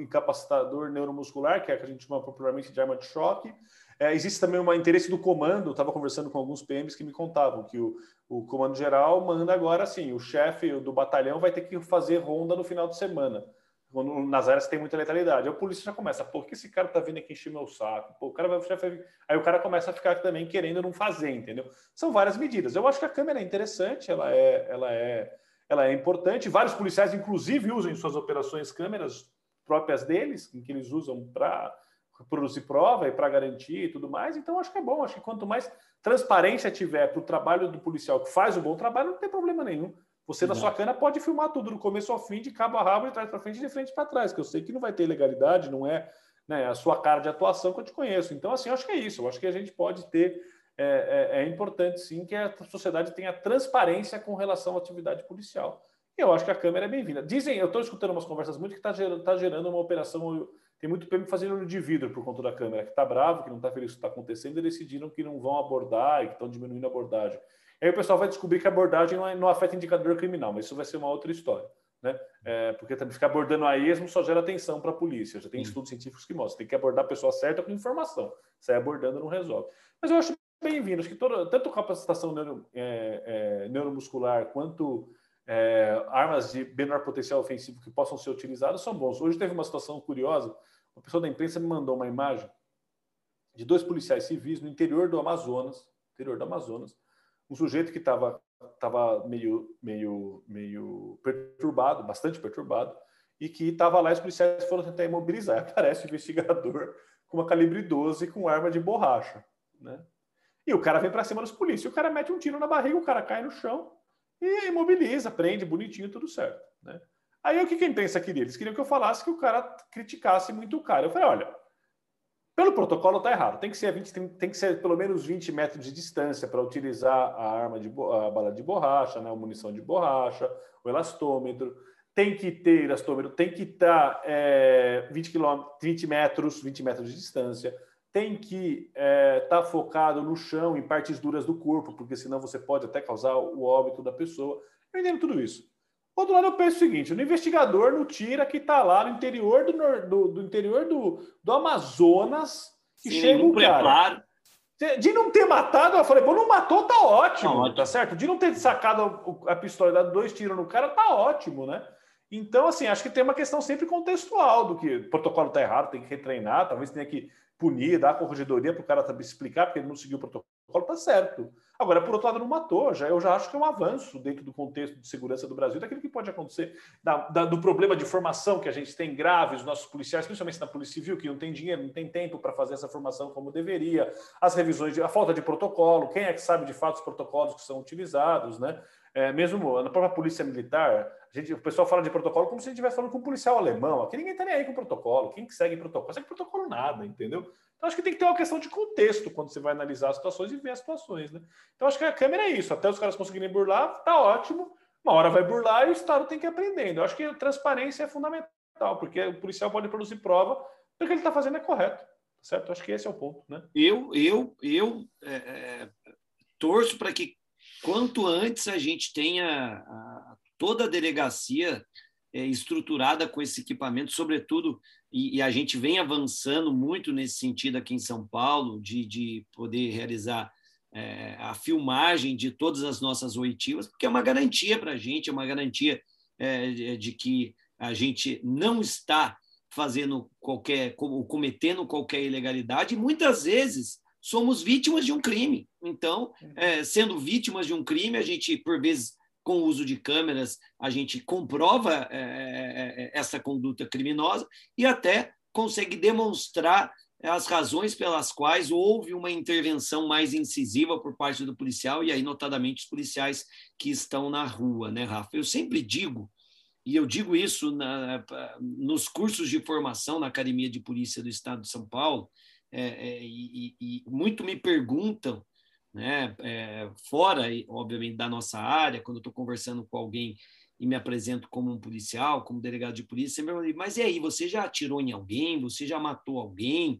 incapacitador neuromuscular, que é a que a gente chama popularmente de arma de choque. É, existe também um interesse do comando, estava conversando com alguns PMs que me contavam que o, o comando geral manda agora assim, o chefe do batalhão vai ter que fazer ronda no final de semana nas áreas que tem muita letalidade. Aí o polícia já começa, por que esse cara tá vindo aqui encher meu saco? Pô, o cara vai, vai, aí o cara começa a ficar também querendo não fazer, entendeu? São várias medidas. Eu acho que a câmera é interessante, ela é, ela é, ela é importante. Vários policiais, inclusive, usam em suas operações câmeras próprias deles, em que eles usam para produzir prova e para garantir e tudo mais. Então, acho que é bom. Acho que quanto mais transparência tiver para o trabalho do policial que faz o bom trabalho, não tem problema nenhum. Você, na sua cana, pode filmar tudo do começo ao fim, de cabo a rabo, de trás para frente e de frente para trás, que eu sei que não vai ter legalidade, não é né, a sua cara de atuação que eu te conheço. Então, assim, acho que é isso. Eu acho que a gente pode ter. É, é, é importante, sim, que a sociedade tenha transparência com relação à atividade policial. E eu acho que a câmera é bem-vinda. Dizem, eu estou escutando umas conversas muito que está gerando, tá gerando uma operação. Tem muito PM fazendo olho de vidro por conta da câmera, que está bravo, que não está feliz com o que está acontecendo, e decidiram que não vão abordar e que estão diminuindo a abordagem. Aí o pessoal vai descobrir que a abordagem não, é, não afeta indicador criminal, mas isso vai ser uma outra história. Né? É, porque também ficar abordando a esmo só gera atenção para a polícia. Já tem estudos científicos que mostram. Tem que abordar a pessoa certa com informação. Sair abordando não resolve. Mas eu acho bem-vindo. Acho que tanto capacitação neuro, é, é, neuromuscular quanto é, armas de menor potencial ofensivo que possam ser utilizadas são bons. Hoje teve uma situação curiosa. Uma pessoa da imprensa me mandou uma imagem de dois policiais civis no interior do Amazonas, interior do Amazonas, um sujeito que estava tava meio, meio, meio perturbado, bastante perturbado, e que estava lá, os policiais foram tentar imobilizar. Aparece o investigador com uma calibre 12 com arma de borracha, né? E o cara vem para cima dos polícias, o cara mete um tiro na barriga, o cara cai no chão e imobiliza, prende, bonitinho, tudo certo, né? Aí o que, que a imprensa queria? Eles queriam que eu falasse que o cara criticasse muito o cara. Eu falei, olha, pelo protocolo está errado. Tem que ser 20, tem, tem, que ser pelo menos 20 metros de distância para utilizar a arma de a bala de borracha, né, a munição de borracha, o elastômetro. Tem que ter elastômetro, tem que estar tá, é, 20 km, 20 metros, 20 metros de distância. Tem que estar é, tá focado no chão, em partes duras do corpo, porque senão você pode até causar o óbito da pessoa. Eu entendo tudo isso. Por outro lado, eu penso o seguinte: o investigador no tira que está lá no interior do, do, do interior do, do Amazonas e chega um cara. De não ter matado, eu falei, pô, não matou, tá ótimo, tá, ótimo. tá certo? De não ter sacado a pistola e dado dois tiros no cara, tá ótimo, né? Então, assim, acho que tem uma questão sempre contextual do que o protocolo tá errado, tem que retreinar, talvez tenha que punir, dar corregedoria para o cara também explicar porque ele não seguiu o protocolo, tá certo. Agora, por outro lado, não matou. Já, eu já acho que é um avanço dentro do contexto de segurança do Brasil, daquilo que pode acontecer, da, da, do problema de formação que a gente tem grave, os nossos policiais, principalmente na Polícia Civil, que não tem dinheiro, não tem tempo para fazer essa formação como deveria, as revisões, de, a falta de protocolo, quem é que sabe de fato os protocolos que são utilizados, né? É, mesmo na própria polícia militar, gente, o pessoal fala de protocolo como se a gente estivesse falando com um policial alemão. Aqui ninguém está nem aí com protocolo. Quem que segue protocolo? Segue protocolo nada, entendeu? Então, acho que tem que ter uma questão de contexto quando você vai analisar as situações e ver as situações, né? Então, acho que a câmera é isso. Até os caras conseguirem burlar, tá ótimo. Uma hora vai burlar e o Estado tem que ir aprendendo. Eu acho que a transparência é fundamental, porque o policial pode produzir prova porque que ele está fazendo é correto, certo? Acho que esse é o ponto, né? Eu, eu, eu é, é, torço para que quanto antes a gente tenha a, toda a delegacia é, estruturada com esse equipamento, sobretudo, e, e, a gente vem avançando muito nesse sentido aqui em São Paulo, de, de poder realizar é, a filmagem de todas as nossas oitivas, porque é uma garantia para a gente, é uma garantia é, de que a gente não está fazendo qualquer, cometendo qualquer ilegalidade, e muitais vezes somos vítimas de um crime. Então, é, sendo vítimas de um crime, a gente, por vezes, com o uso de câmeras, a gente comprova é, é, é, essa conduta criminosa e até consegue demonstrar as razões pelas quais houve uma intervenção mais incisiva por parte do policial, e aí, notadamente, os policiais que estão na rua, né, Rafa? Eu sempre digo, e eu digo isso na, nos cursos de formação na Academia de Polícia do Estado de São Paulo, é, é, e, e, muito me perguntam né? É, fora, obviamente, da nossa área, quando eu estou conversando com alguém e me apresento como um policial, como delegado de polícia, sempre me mas e aí, você já atirou em alguém? Você já matou alguém?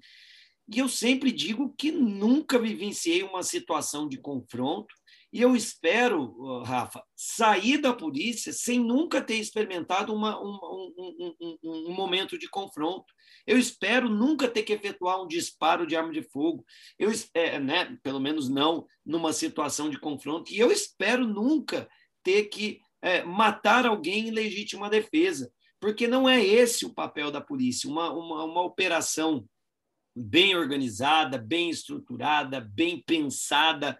E eu sempre digo que nunca vivenciei uma situação de confronto, e eu espero, Rafa, sair da polícia sem nunca ter experimentado uma, um, um, um, um, momento de confronto. Eu espero nunca ter que efetuar um disparo de arma de fogo, eu, é, né, pelo menos não numa situação de confronto, e eu espero nunca ter que é, matar alguém em legítima defesa, porque não é esse o papel da polícia. Uma, uma, uma operação bem organizada, bem estruturada, bem pensada,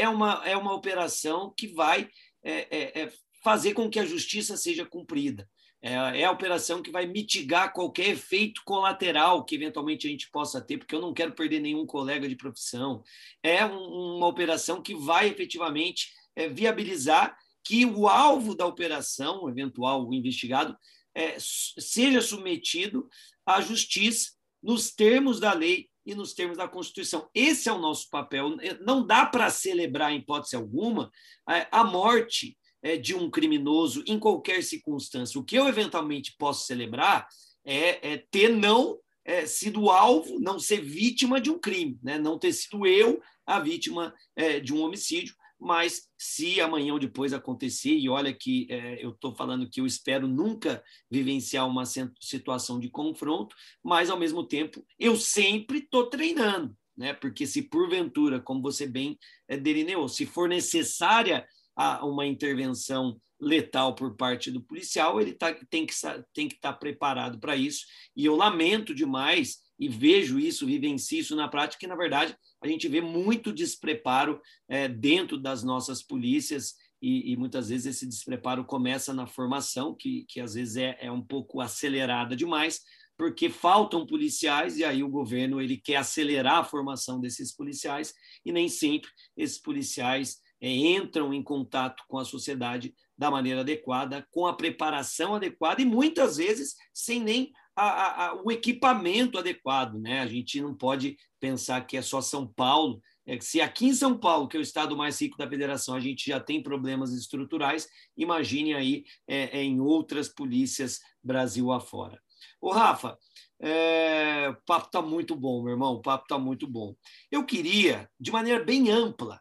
é uma, é uma operação que vai é, é, é, fazer com que a justiça seja cumprida. É, é, a operação que vai mitigar qualquer efeito colateral que eventualmente a gente possa ter, porque eu não quero perder nenhum colega de profissão. É um, uma operação que vai efetivamente é, viabilizar que o alvo da operação, o eventual investigado, é, seja submetido à justiça nos termos da lei e nos termos da Constituição. Esse é o nosso papel. Não dá para celebrar, em hipótese alguma, a morte é, de um criminoso em qualquer circunstância. O que eu eventualmente posso celebrar é, é ter não é, sido alvo, não ser vítima de um crime, né? não ter sido eu a vítima de um homicídio, mas se amanhã ou depois acontecer, e olha que é, eu estou falando que eu espero nunca vivenciar uma situação de confronto, mas ao mesmo tempo eu sempre estou treinando, né? Porque se porventura, como você bem é, delineou, se for necessária a, uma intervenção letal por parte do policial, ele tá, tem que tem que estar tá preparado para isso. E eu lamento demais e vejo isso, vivencio isso na prática, que na verdade a gente vê muito despreparo é, dentro das nossas polícias e, e, muitas vezes esse despreparo começa na formação, que, que às vezes é, é um pouco acelerada demais, porque faltam policiais e aí o governo ele quer acelerar a formação desses policiais e nem sempre esses policiais é, entram em contato com a sociedade da maneira adequada, com a preparação adequada e muitas vezes sem nem a, a, o equipamento adequado. Né? A gente não pode pensar que é só São Paulo. É que se aqui em São Paulo, que é o estado mais rico da federação, a gente já tem problemas estruturais, imagine aí é, é, em outras polícias Brasil afora. Ô, Rafa, é, o papo está muito bom, meu irmão, o papo está muito bom. Eu queria, de maneira bem ampla,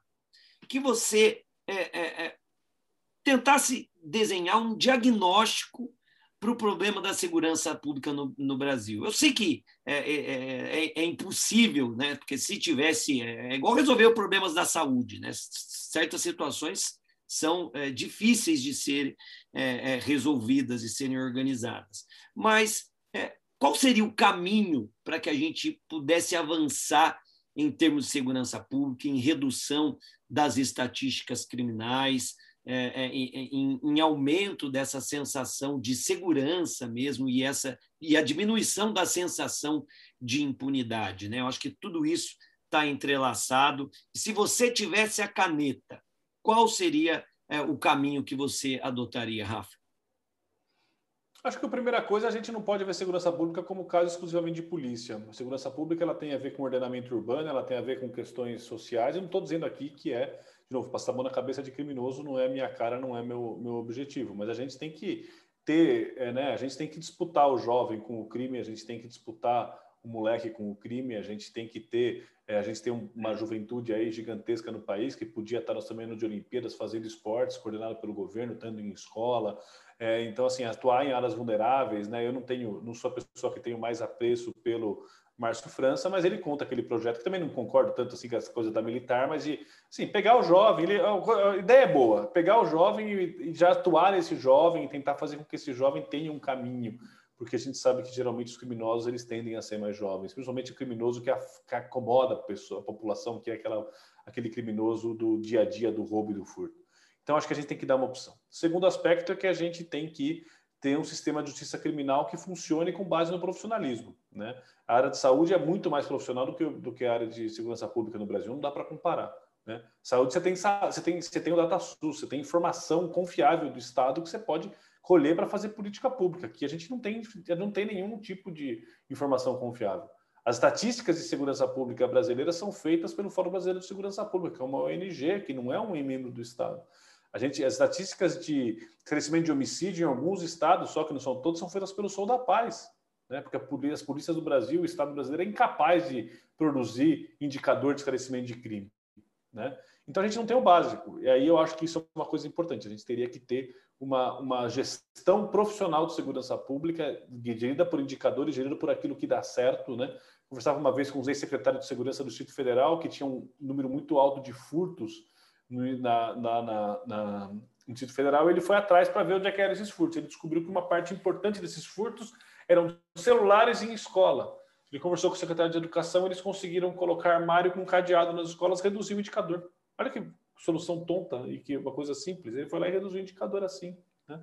que você é, é, é tentasse desenhar um diagnóstico para o problema da segurança pública no, no Brasil. Eu sei que é, é, é, é impossível, né? porque se tivesse. É, igual resolver problemas da saúde. Né? Certas situações são difíceis de serem resolvidas e serem organizadas. Mas qual seria o caminho para que a gente pudesse avançar em termos de segurança pública, em redução das estatísticas criminais, é, é, em, em, aumento dessa sensação de segurança mesmo e essa e a diminuição da sensação de impunidade, né? Eu acho que tudo isso está entrelaçado. Se você tivesse a caneta, qual seria é, o caminho que você adotaria, Rafa? Acho que a primeira coisa, a gente não pode ver segurança pública como caso exclusivamente de polícia. A segurança pública ela tem a ver com ordenamento urbano, ela tem a ver com questões sociais. Eu não estou dizendo aqui que é, de novo, passar a mão na cabeça de criminoso não é minha cara, não é meu, meu objetivo. Mas a gente tem que ter, é, né? A gente tem que disputar o jovem com o crime, a gente tem que disputar o moleque com o crime, a gente tem que ter, é, a gente tem uma juventude aí gigantesca no país que podia estar também no de Olimpíadas fazendo esportes coordenado pelo governo, estando em escola. É, então, assim, atuar em áreas vulneráveis, né? Eu não tenho, não sou a pessoa que tenho mais apreço pelo Márcio França, mas ele conta aquele projeto que também não concordo tanto assim com essa coisa da militar, mas de assim, pegar o jovem, ele, a ideia é boa, pegar o jovem e, e já atuar nesse jovem e tentar fazer com que esse jovem tenha um caminho, porque a gente sabe que geralmente os criminosos eles tendem a ser mais jovens, principalmente o criminoso que, a, que acomoda a pessoa, a população, que é aquela, aquele criminoso do dia a dia do roubo e do furto. Então, acho que a gente tem que dar uma opção. O segundo aspecto é que a gente tem que ter um sistema de justiça criminal que funcione com base no profissionalismo. Né? A área de saúde é muito mais profissional do que, do que a área de segurança pública no Brasil, não dá para comparar. Né? Saúde, você tem, você, tem, você tem o DataSUS, você tem informação confiável do Estado que você pode colher para fazer política pública. Aqui a gente não tem, não tem nenhum tipo de informação confiável. As estatísticas de segurança pública brasileiras são feitas pelo Fórum Brasileiro de Segurança Pública, que é uma ONG, que não é um membro do Estado. A gente, as estatísticas de crescimento de homicídio em alguns estados, só que não são todos, são feitas pelo Sol da Paz, né? Porque as polícias do Brasil, o Estado brasileiro é incapaz de produzir indicador de esclarecimento de crime, né? Então a gente não tem o básico. E aí eu acho que isso é uma coisa importante. A gente teria que ter uma, uma gestão profissional de segurança pública, gerida por indicadores, gerida por aquilo que dá certo, né? Conversava uma vez com os ex-secretários de segurança do Distrito Federal, que tinha um número muito alto de furtos na, na, na, na, no Distrito Federal, ele foi atrás para ver onde é que eram esses furtos. Ele descobriu que uma parte importante desses furtos eram celulares em escola. Ele conversou com o secretário de Educação, eles conseguiram colocar armário com cadeado nas escolas, reduzir o indicador. Olha que solução tonta e que uma coisa simples. Ele foi lá e reduziu o indicador assim. Né?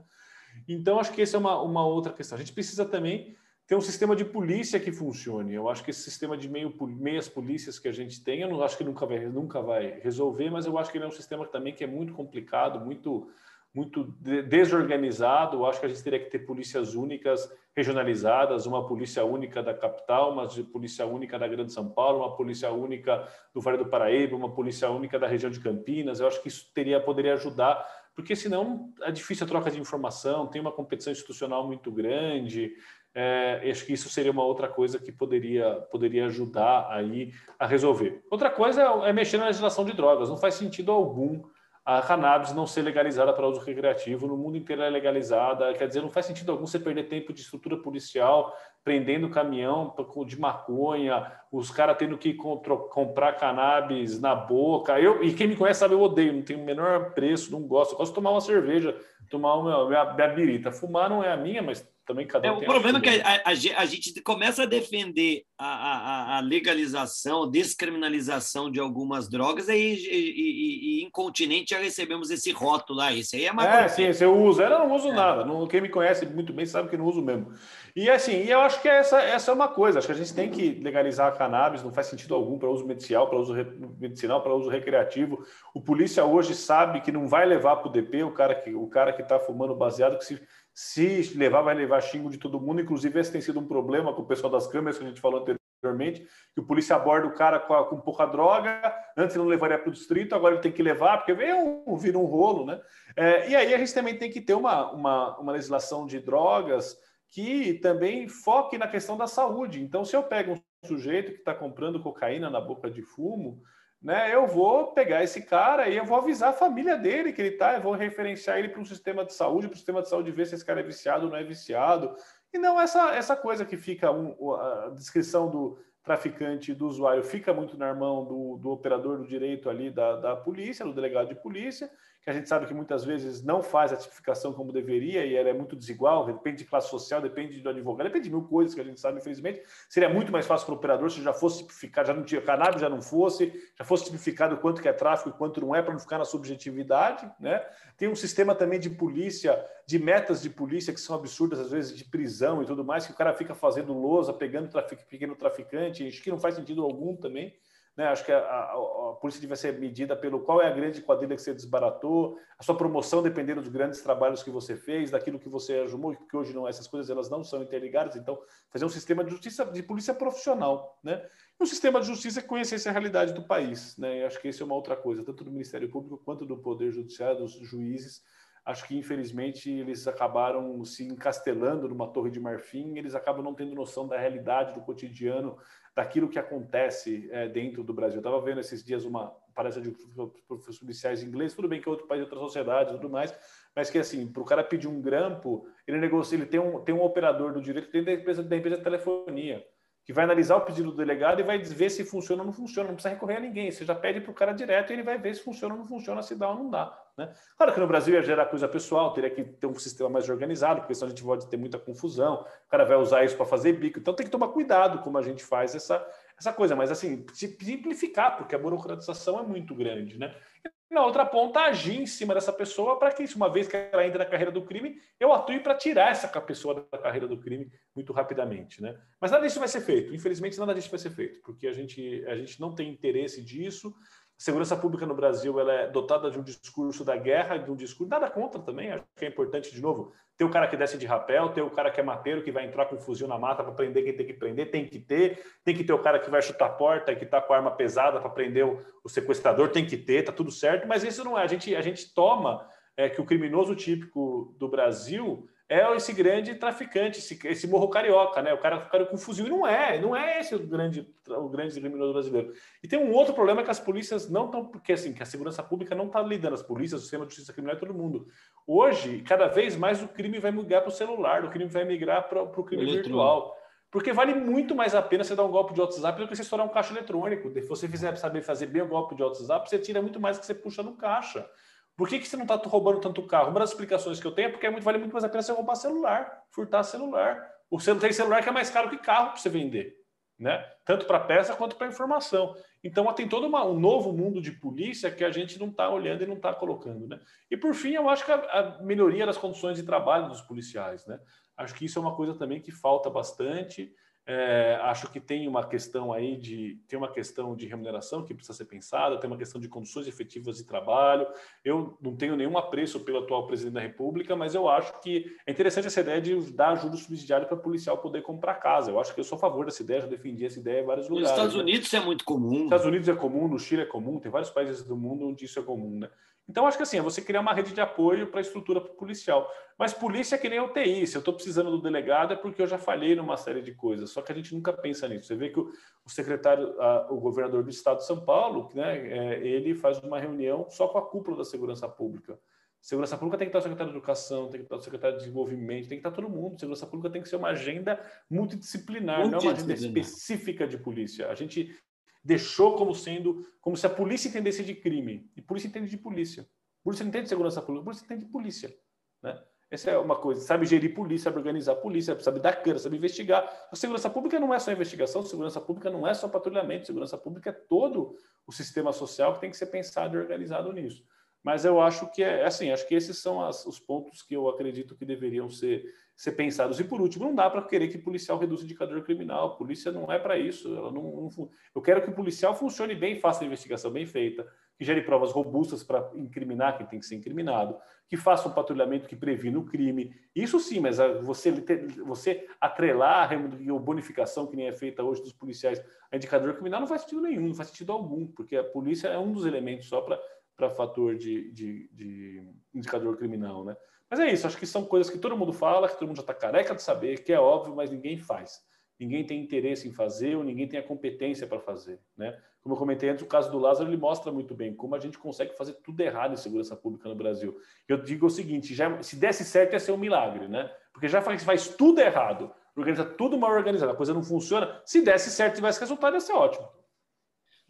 Então, acho que essa é uma, uma outra questão. A gente precisa também ter um sistema de polícia que funcione. Eu acho que esse sistema de meio, meias polícias que a gente tem, eu não acho que nunca vai, nunca vai resolver, mas eu acho que ele é um sistema também que é muito complicado, muito, muito desorganizado. Acho que a gente teria que ter polícias únicas regionalizadas, uma polícia única da capital, uma polícia única da Grande São Paulo, uma polícia única do Vale do Paraíba, uma polícia única da região de Campinas. Eu acho que isso teria, poderia ajudar, porque senão é difícil a troca de informação, tem uma competição institucional muito grande é, acho que isso seria uma outra coisa que poderia, poderia ajudar aí a resolver. Outra coisa é, é mexer na legislação de drogas. Não faz sentido algum a cannabis não ser legalizada para uso recreativo, no mundo inteiro é legalizada, quer dizer, não faz sentido algum você perder tempo de estrutura policial prendendo caminhão de maconha, os caras tendo que comprar cannabis na boca. Eu, e quem me conhece sabe, eu odeio, não tenho o menor preço, não gosto. Eu gosto de tomar uma cerveja, tomar uma minha, minha birita. Fumar não é a minha, mas também cada um é, O problema é que a, a, a, gente começa a defender a, a, legalização, a descriminalização de algumas drogas, aí e, e, e, incontinente já recebemos esse rótulo lá. Esse aí é mais. É, sim, eu uso. Eu não uso é. nada. Não, quem me conhece muito bem sabe que não uso mesmo. E assim, e eu acho que essa, essa é uma coisa. Acho que a gente tem que legalizar a cannabis, não faz sentido algum para uso medicinal, para uso medicinal, para uso recreativo. O polícia hoje sabe que não vai levar para o DP o cara que o cara que está fumando baseado, que se se levar, vai levar xingo de todo mundo. Inclusive, esse tem sido um problema com o pessoal das câmeras que a gente falou anteriormente, que o polícia aborda o cara com, a, com pouca droga, antes ele não levaria para o distrito, agora ele tem que levar, porque vem um, vira um rolo, né? É, e aí a gente também tem que ter uma, uma, uma legislação de drogas que também foque na questão da saúde. Então, se eu pego um sujeito que está comprando cocaína na boca de fumo, né, eu vou pegar esse cara e eu vou avisar a família dele que ele está, eu vou referenciar ele para um sistema de saúde, para o sistema de saúde ver se esse cara é viciado ou não é viciado. E não essa, essa coisa que fica um, a descrição do traficante do usuário fica muito na mão do, do operador do direito ali da, da polícia, do delegado de polícia, que a gente sabe que muitas vezes não faz a tipificação como deveria e ela é muito desigual, depende de classe social, depende do advogado, depende de mil coisas que a gente sabe, infelizmente. Seria muito mais fácil para o operador se já fosse tipificado, já não tinha cannabis, já não fosse, já fosse tipificado quanto que é tráfico e quanto não é, para não ficar na subjetividade. Né? Tem um sistema também de polícia, de metas de polícia que são absurdas, às vezes, de prisão e tudo mais, que o cara fica fazendo lousa, pegando trafic, pequeno traficante, acho que não faz sentido algum também. Né? Acho que a, a, a, polícia deve ser medida pelo qual é a grande quadrilha que você desbaratou, a sua promoção dependendo dos grandes trabalhos que você fez, daquilo que você ajumou, porque hoje não, essas coisas elas não são interligadas. Então, fazer um sistema de justiça, de polícia profissional, né? E um sistema de justiça que conhecesse a realidade do país, né? Eu acho que isso é uma outra coisa, tanto do Ministério Público quanto do Poder Judiciário, dos juízes. Acho que, infelizmente, eles acabaram se encastelando numa torre de marfim, eles acabam não tendo noção da realidade, do cotidiano, daquilo que acontece é, dentro do Brasil. Eu estava vendo esses dias uma palestra de professores policiais ingleses, tudo bem que é outro país, outra sociedade tudo mais, mas que assim, para o cara pedir um grampo, ele negocia, ele tem um, tem um operador do direito dentro da empresa, da empresa de telefonia que vai analisar o pedido do delegado e vai ver se funciona ou não funciona. Não precisa recorrer a ninguém. Você já pede para o cara direto e ele vai ver se funciona ou não funciona, se dá ou não dá. Né? Claro que no Brasil ia gerar coisa pessoal, teria que ter um sistema mais organizado, porque senão a gente pode ter muita confusão. O cara vai usar isso para fazer bico. Então tem que tomar cuidado como a gente faz essa, essa coisa. Mas assim, simplificar, porque a burocratização é muito grande. Né? na outra ponta agir em cima dessa pessoa para que, uma vez que ela entra na carreira do crime, eu atue para tirar essa pessoa da carreira do crime muito rapidamente. Né? Mas nada disso vai ser feito. Infelizmente, nada disso vai ser feito, porque a gente, a gente não tem interesse disso. A segurança pública no Brasil ela é dotada de um discurso da guerra, de um discurso, nada contra também, acho que é importante, de novo, ter o cara que desce de rapel, ter o cara que é mateiro, que vai entrar com um fuzil na mata para prender quem tem que prender, tem que ter, tem que ter o cara que vai chutar a porta e que está com a arma pesada para prender o, o, sequestrador, tem que ter, tá tudo certo, mas isso não é, a gente, a gente toma é, que o criminoso típico do Brasil é esse grande traficante, esse, esse morro carioca, né? O cara, o cara com fuzil. E não é, não é esse o grande, o grande criminoso brasileiro. E tem um outro problema que as polícias não estão, porque assim, que a segurança pública não está lidando, as polícias, o sistema de justiça criminal é todo mundo. Hoje, cada vez mais o crime vai migrar para o celular, o crime vai migrar para o crime virtual. Porque vale muito mais a pena você dar um golpe de WhatsApp do que você estourar um caixa eletrônico. Se você fizer saber fazer bem o golpe de WhatsApp, você tira muito mais do que você puxa no caixa. Por que, que você não está roubando tanto carro? Uma das explicações que eu tenho é porque é muito, vale muito mais a pena você roubar celular, furtar celular. O celular tem celular que é mais caro que carro para você vender, né? Tanto para peça quanto para informação. Então tem todo uma, um novo mundo de polícia que a gente não está olhando e não está colocando, né? E por fim, eu acho que a, a melhoria das condições de trabalho dos policiais, né? Acho que isso é uma coisa também que falta bastante. É, acho que tem uma questão aí de tem uma questão de remuneração que precisa ser pensada, tem uma questão de condições efetivas de trabalho. Eu não tenho nenhum apreço pelo atual presidente da República, mas eu acho que é interessante essa ideia de dar ajuda subsidiária para policial poder comprar casa. Eu acho que eu sou a favor dessa ideia, já defendi essa ideia em vários lugares. Nos Estados né? Unidos é muito comum. Nos Estados Unidos é comum, no Chile é comum, tem vários países do mundo onde isso é comum, né? Então, acho que assim, é você criar uma rede de apoio para a estrutura policial. Mas polícia é que nem UTI. Se eu estou precisando do delegado é porque eu já falhei numa série de coisas. Só que a gente nunca pensa nisso. Você vê que o, o secretário, a, o governador do estado de São Paulo, né, é, ele faz uma reunião só com a cúpula da segurança pública. Segurança pública tem que estar o secretário de Educação, tem que estar o secretário de Desenvolvimento, tem que estar todo mundo. Segurança pública tem que ser uma agenda multidisciplinar, não é uma agenda específica de polícia. A gente deixou como sendo, como se a polícia entendesse de crime. E polícia entende de polícia. Polícia não entende de segurança pública, polícia entende de polícia. Né? Essa é uma coisa, sabe gerir polícia, sabe organizar polícia, sabe dar cana, sabe investigar. A segurança pública não é só investigação, segurança pública não é só patrulhamento, segurança pública é todo o sistema social que tem que ser pensado e organizado nisso. Mas eu acho que é assim, acho que esses são as, os pontos que eu acredito que deveriam ser ser pensados. E por último, não dá para querer que o policial reduza o indicador criminal. A polícia não é para isso. Ela não, não, eu quero que o policial funcione bem, faça a investigação bem feita, que gere provas robustas para incriminar quem tem que ser incriminado, que faça um patrulhamento que previna o crime. Isso sim, mas você, você atrelar a bonificação que nem é feita hoje dos policiais a indicador criminal não faz sentido nenhum, não faz sentido algum, porque a polícia é um dos elementos só para fator de, de, de indicador criminal, né? Mas é isso, acho que são coisas que todo mundo fala, que todo mundo já está careca de saber, que é óbvio, mas ninguém faz. Ninguém tem interesse em fazer ou ninguém tem a competência para fazer. Né? Como eu comentei antes, o caso do Lázaro ele mostra muito bem como a gente consegue fazer tudo errado em segurança pública no Brasil. Eu digo o seguinte: já, se desse certo, ia ser um milagre, né? Porque já faz, faz tudo errado, organiza tudo mal organizado, a coisa não funciona. Se desse certo e tivesse resultado, ia ser ótimo.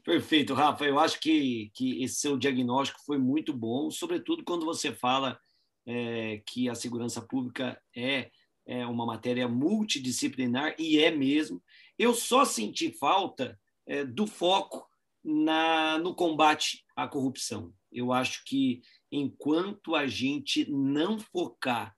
Perfeito, Rafa. Eu acho que, que esse seu diagnóstico foi muito bom, sobretudo quando você fala é, que a segurança pública é, é uma matéria multidisciplinar, e é mesmo. Eu só senti falta é, do foco na, no combate à corrupção. Eu acho que enquanto a gente não focar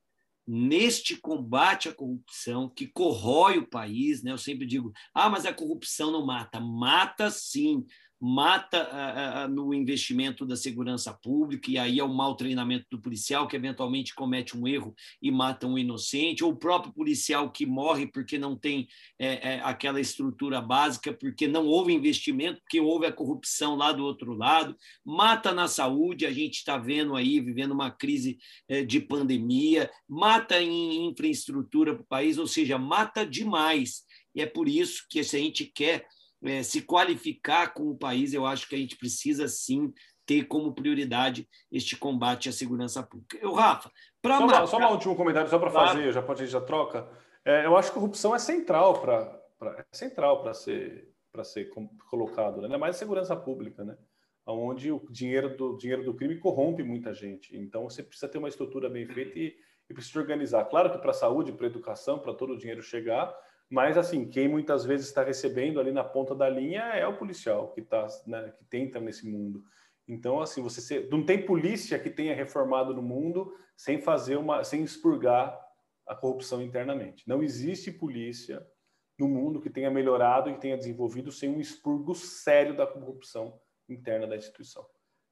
neste combate à corrupção que corrói o país, né? Eu sempre digo, ah, mas a corrupção não mata. Mata sim, mata no investimento da segurança pública, e aí é o mau treinamento do policial que eventualmente comete um erro e mata um inocente, ou o próprio policial que morre porque não tem é, é, aquela estrutura básica, porque não houve investimento, porque houve a corrupção lá do outro lado, mata na saúde, a gente está vendo aí, vivendo uma crise é, de pandemia, mata em infraestrutura para o país, ou seja, mata demais. E é por isso que se a gente quer é, se qualificar com o país, eu acho que a gente precisa sim ter como prioridade este combate à segurança pública. Eu, Rafa, para só, só um último comentário só para fazer, já pode já troca. É, eu acho que a corrupção é central para é central para ser para ser colocado, né? mais segurança pública, né? Onde o dinheiro do dinheiro do crime corrompe muita gente. Então você precisa ter uma estrutura bem feita e, e precisa organizar. Claro que para a saúde, para a educação, para todo o dinheiro chegar, mas, assim, quem muitas vezes está recebendo ali na ponta da linha é o policial que, tá, né, que tenta nesse mundo. Então, assim, você ser, não tem polícia que tenha reformado no mundo sem fazer uma, sem expurgar a corrupção internamente. Não existe polícia no mundo que tenha melhorado e tenha desenvolvido sem um expurgo sério da corrupção interna da instituição.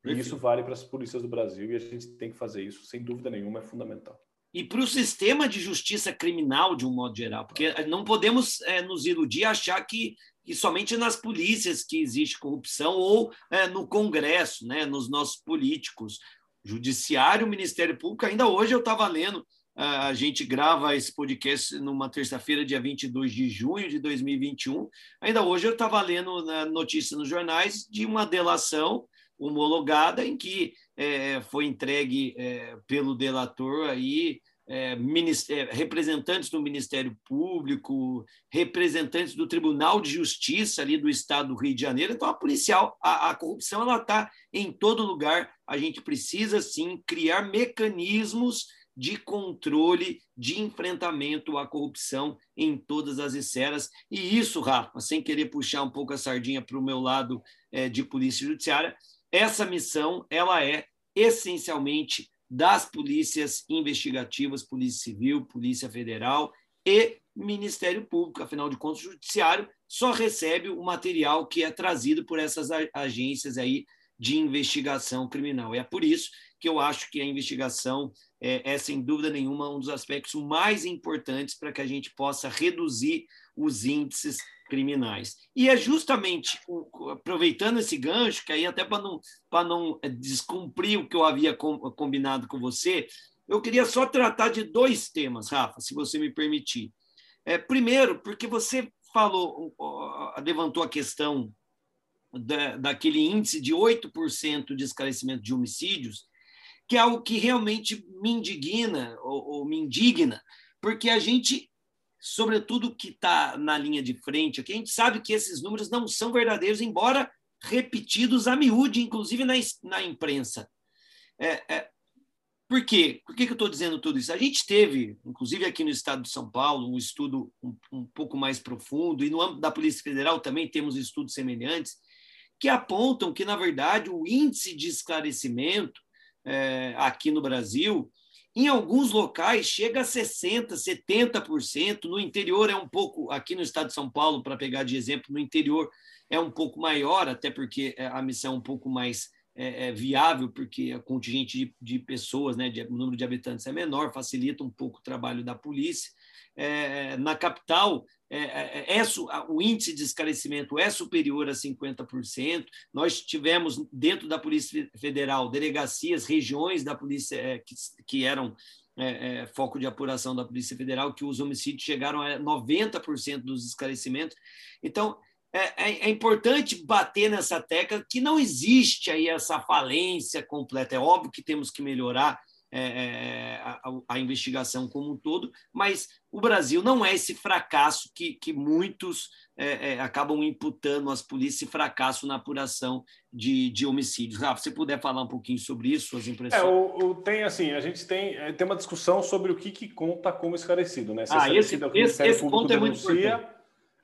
E isso vale para as polícias do Brasil e a gente tem que fazer isso, sem dúvida nenhuma, é fundamental e para o sistema de justiça criminal, de um modo geral, porque não podemos é, nos iludir achar que, que, somente nas polícias que existe corrupção ou é, no Congresso, né, nos nossos políticos, Judiciário, Ministério Público. Ainda hoje eu estava lendo, a gente grava esse podcast numa terça-feira, dia 22 de junho de 2021. Ainda hoje eu estava lendo na notícia nos jornais de uma delação homologada em que é, foi entregue é, pelo delator aí é, é, representantes do Ministério Público, representantes do Tribunal de Justiça ali do Estado do Rio de Janeiro. Então, a policial, a, a corrupção, ela está em todo lugar. A gente precisa sim criar mecanismos de controle, de enfrentamento à corrupção em todas as esferas. E isso, Rafa, sem querer puxar um pouco a sardinha para o meu lado é, de polícia judiciária, essa missão ela é essencialmente das polícias investigativas, Polícia Civil, Polícia Federal e Ministério Público. Afinal de contas, o Judiciário só recebe o material que é trazido por essas agências aí de investigação criminal. E é por isso que eu acho que a investigação é, é, sem dúvida nenhuma, um dos aspectos mais importantes para que a gente possa reduzir os índices criminais. E é justamente aproveitando esse gancho, que aí até para não, não eh, descumprir o que eu havia combinado com você, eu queria só tratar de dois temas, Rafa, se você me permitir. É, primeiro, porque você falou, levantou a questão da, daquele índice de 8% de esclarecimento de homicídios, que é algo que realmente me indigna ou, ou me indigna, porque a gente sobretudo que está na linha de frente aqui, a gente sabe que esses números não são verdadeiros, embora repetidos a miúde, inclusive na, na imprensa. É, é, por quê? Por que, que eu estou dizendo tudo isso? A gente teve, inclusive aqui no estado de São Paulo, um estudo um, um pouco mais profundo, e no âmbito da Polícia Federal também temos estudos semelhantes, que apontam que, na verdade, o índice de esclarecimento é, aqui no Brasil em alguns locais chega a 60%, 70%. No interior é um pouco, aqui no estado de São Paulo, para pegar de exemplo, no interior é um pouco maior, até porque é, a missão é um pouco mais é, é viável, porque o contingente de, de pessoas, né, de, o número de habitantes é menor, facilita um pouco o trabalho da polícia. É, na capital, é, é, é, o índice de esclarecimento é superior a 50%. Nós tivemos, dentro da Polícia Federal, delegacias, regiões da polícia é, que, que eram é, é, foco de apuração da Polícia Federal, que os homicídios chegaram a 90% dos esclarecimentos. Então, é, é, é, importante bater nessa tecla que não existe aí essa falência completa. É óbvio que temos que melhorar é, é, a, a, investigação como um todo, mas o Brasil não é esse fracasso que, que muitos é, é acabam imputando às polícias, fracasso na apuração de, de homicídios. Rafa, se puder falar um pouquinho sobre isso, suas impressões. É, o, o, tem assim, a gente tem, é, tem uma discussão sobre o que, que conta como esclarecido, né? Se ah, esse, é esse, esse ponto é muito importante.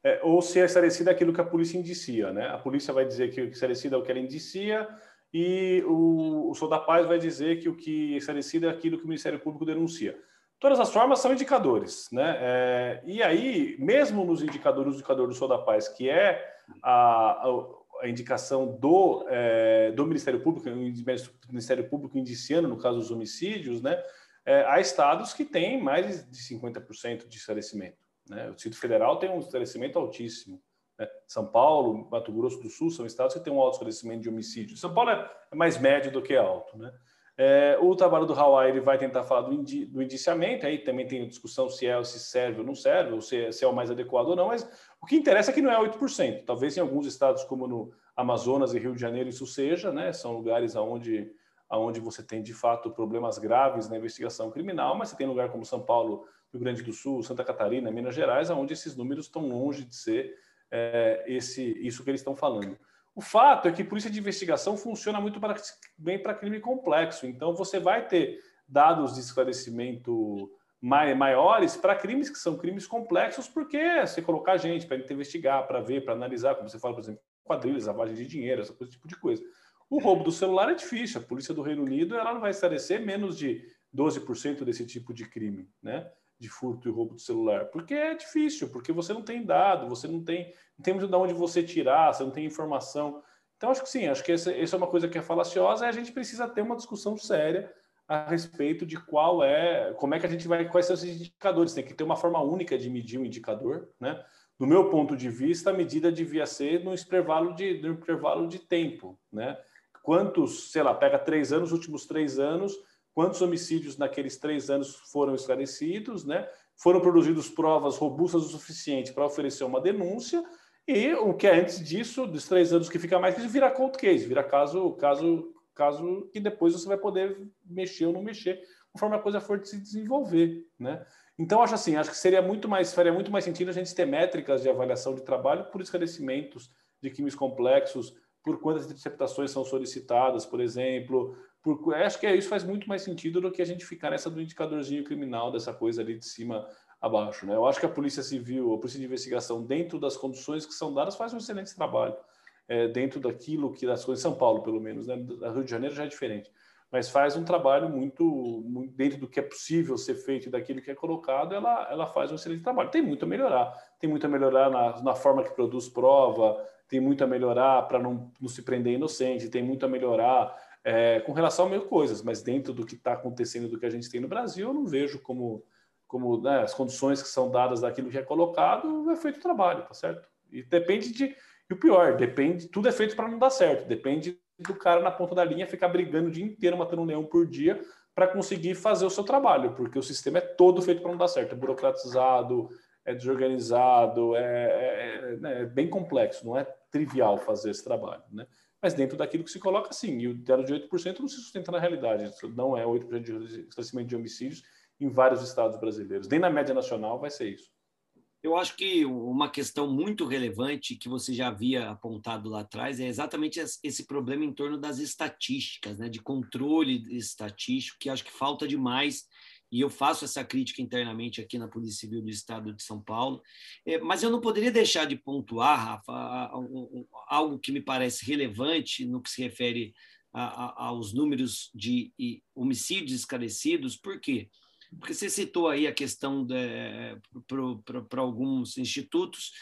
É, ou se é esclarecido aquilo que a polícia indicia, né? A polícia vai dizer que o esclarecido é o que ela indicia, e o, o Sou da Paz vai dizer que o que esclarecido é aquilo que o Ministério Público denuncia. Todas as formas são indicadores, né? É, e aí, mesmo nos indicadores, o indicador do Sou da Paz, que é a, a, a indicação do, é, do Ministério Público, o Ministério Público indiciando, no caso, os homicídios, né? É, há estados que têm mais de 50% de esclarecimento. Né? O Distrito Federal tem um esclarecimento altíssimo. São Paulo, Mato Grosso do Sul são estados que têm um alto esclarecimento de homicídio. São Paulo é, mais médio do que alto. Né? É, o trabalho do Hawaii ele vai tentar falar do, indi, do, indiciamento, aí também tem discussão se é se serve ou não serve, ou se, é, se é o mais adequado ou não, mas o que interessa é que não é 8%. Talvez em alguns estados, como no Amazonas e Rio de Janeiro, isso seja, né? São lugares onde, onde você tem de fato problemas graves na investigação criminal, mas você tem lugar como São Paulo, Rio Grande do Sul, Santa Catarina, Minas Gerais, onde esses números estão longe de ser é, esse, isso que eles estão falando. O fato é que polícia de investigação funciona muito bem para crime complexo. Então, você vai ter dados de esclarecimento maiores para crimes que são crimes complexos, porque você colocar gente para investigar, para ver, para analisar, como você fala, por exemplo, quadrilhas, lavagem de dinheiro, esse tipo de coisa. O roubo do celular é difícil. A polícia do Reino Unido ela não vai esclarecer menos de 12% desse tipo de crime, né? De furto e roubo de celular? Porque é difícil, porque você não tem dado, você não tem, não tem muito de onde você tirar, você não tem informação. Então, acho que sim, acho que essa, essa é uma coisa que é falaciosa e a gente precisa ter uma discussão séria a respeito de qual é, como é que a gente vai, quais são esses indicadores. Tem que ter uma forma única de medir um indicador, né? Do meu ponto de vista, a medida devia ser no intervalo de, no intervalo de tempo, né? Quantos, sei lá, pega três anos, últimos três anos, quantos homicídios naqueles três anos foram esclarecidos, né? Foram produzidas provas robustas o suficiente para oferecer uma denúncia e o que é antes disso, dos três anos que fica mais, vira cold case, vira caso, caso, caso que depois você vai poder mexer ou não mexer, conforme a coisa for se desenvolver, né? Então acho assim, acho que seria muito mais faria muito mais sentido a gente ter métricas de avaliação de trabalho por esclarecimentos de crimes complexos, por quantas interceptações são solicitadas, por exemplo, por, acho que isso faz muito mais sentido do que a gente ficar nessa do indicadorzinho criminal, dessa coisa ali de cima a baixo. Né? Eu acho que a Polícia Civil, a Polícia de Investigação, dentro das condições que são dadas, faz um excelente trabalho. É, dentro daquilo que das coisas, São Paulo, pelo menos, né? Rio de Janeiro já é diferente, mas faz um trabalho muito, muito, dentro do que é possível ser feito e daquilo que é colocado, ela, ela faz um excelente trabalho. Tem muito a melhorar, tem muito a melhorar na, na forma que produz prova, tem muito a melhorar para não, não se prender inocente, tem muito a melhorar é, com relação a mil coisas, mas dentro do que está acontecendo, do que a gente tem no Brasil, eu não vejo como, como né, as condições que são dadas daquilo que é colocado, é feito o trabalho, tá certo? E depende de. E o pior, depende, tudo é feito para não dar certo, depende do cara na ponta da linha ficar brigando o dia inteiro, matando um leão por dia, para conseguir fazer o seu trabalho, porque o sistema é todo feito para não dar certo, é burocratizado, é desorganizado, é, é, é, é bem complexo, não é trivial fazer esse trabalho, né? Mas dentro daquilo que se coloca, sim. E o zero de 8% não se sustenta na realidade. Isso não é 8% de crescimento de homicídios em vários estados brasileiros. Nem na média nacional vai ser isso. Eu acho que uma questão muito relevante que você já havia apontado lá atrás é exatamente esse problema em torno das estatísticas, né, de controle estatístico, que acho que falta demais e eu faço essa crítica internamente aqui na Polícia Civil do Estado de São Paulo, é, mas eu não poderia deixar de pontuar, Rafa, algo que me parece relevante no que se refere aos números de homicídios esclarecidos, por quê? Porque você citou aí a questão para alguns institutos,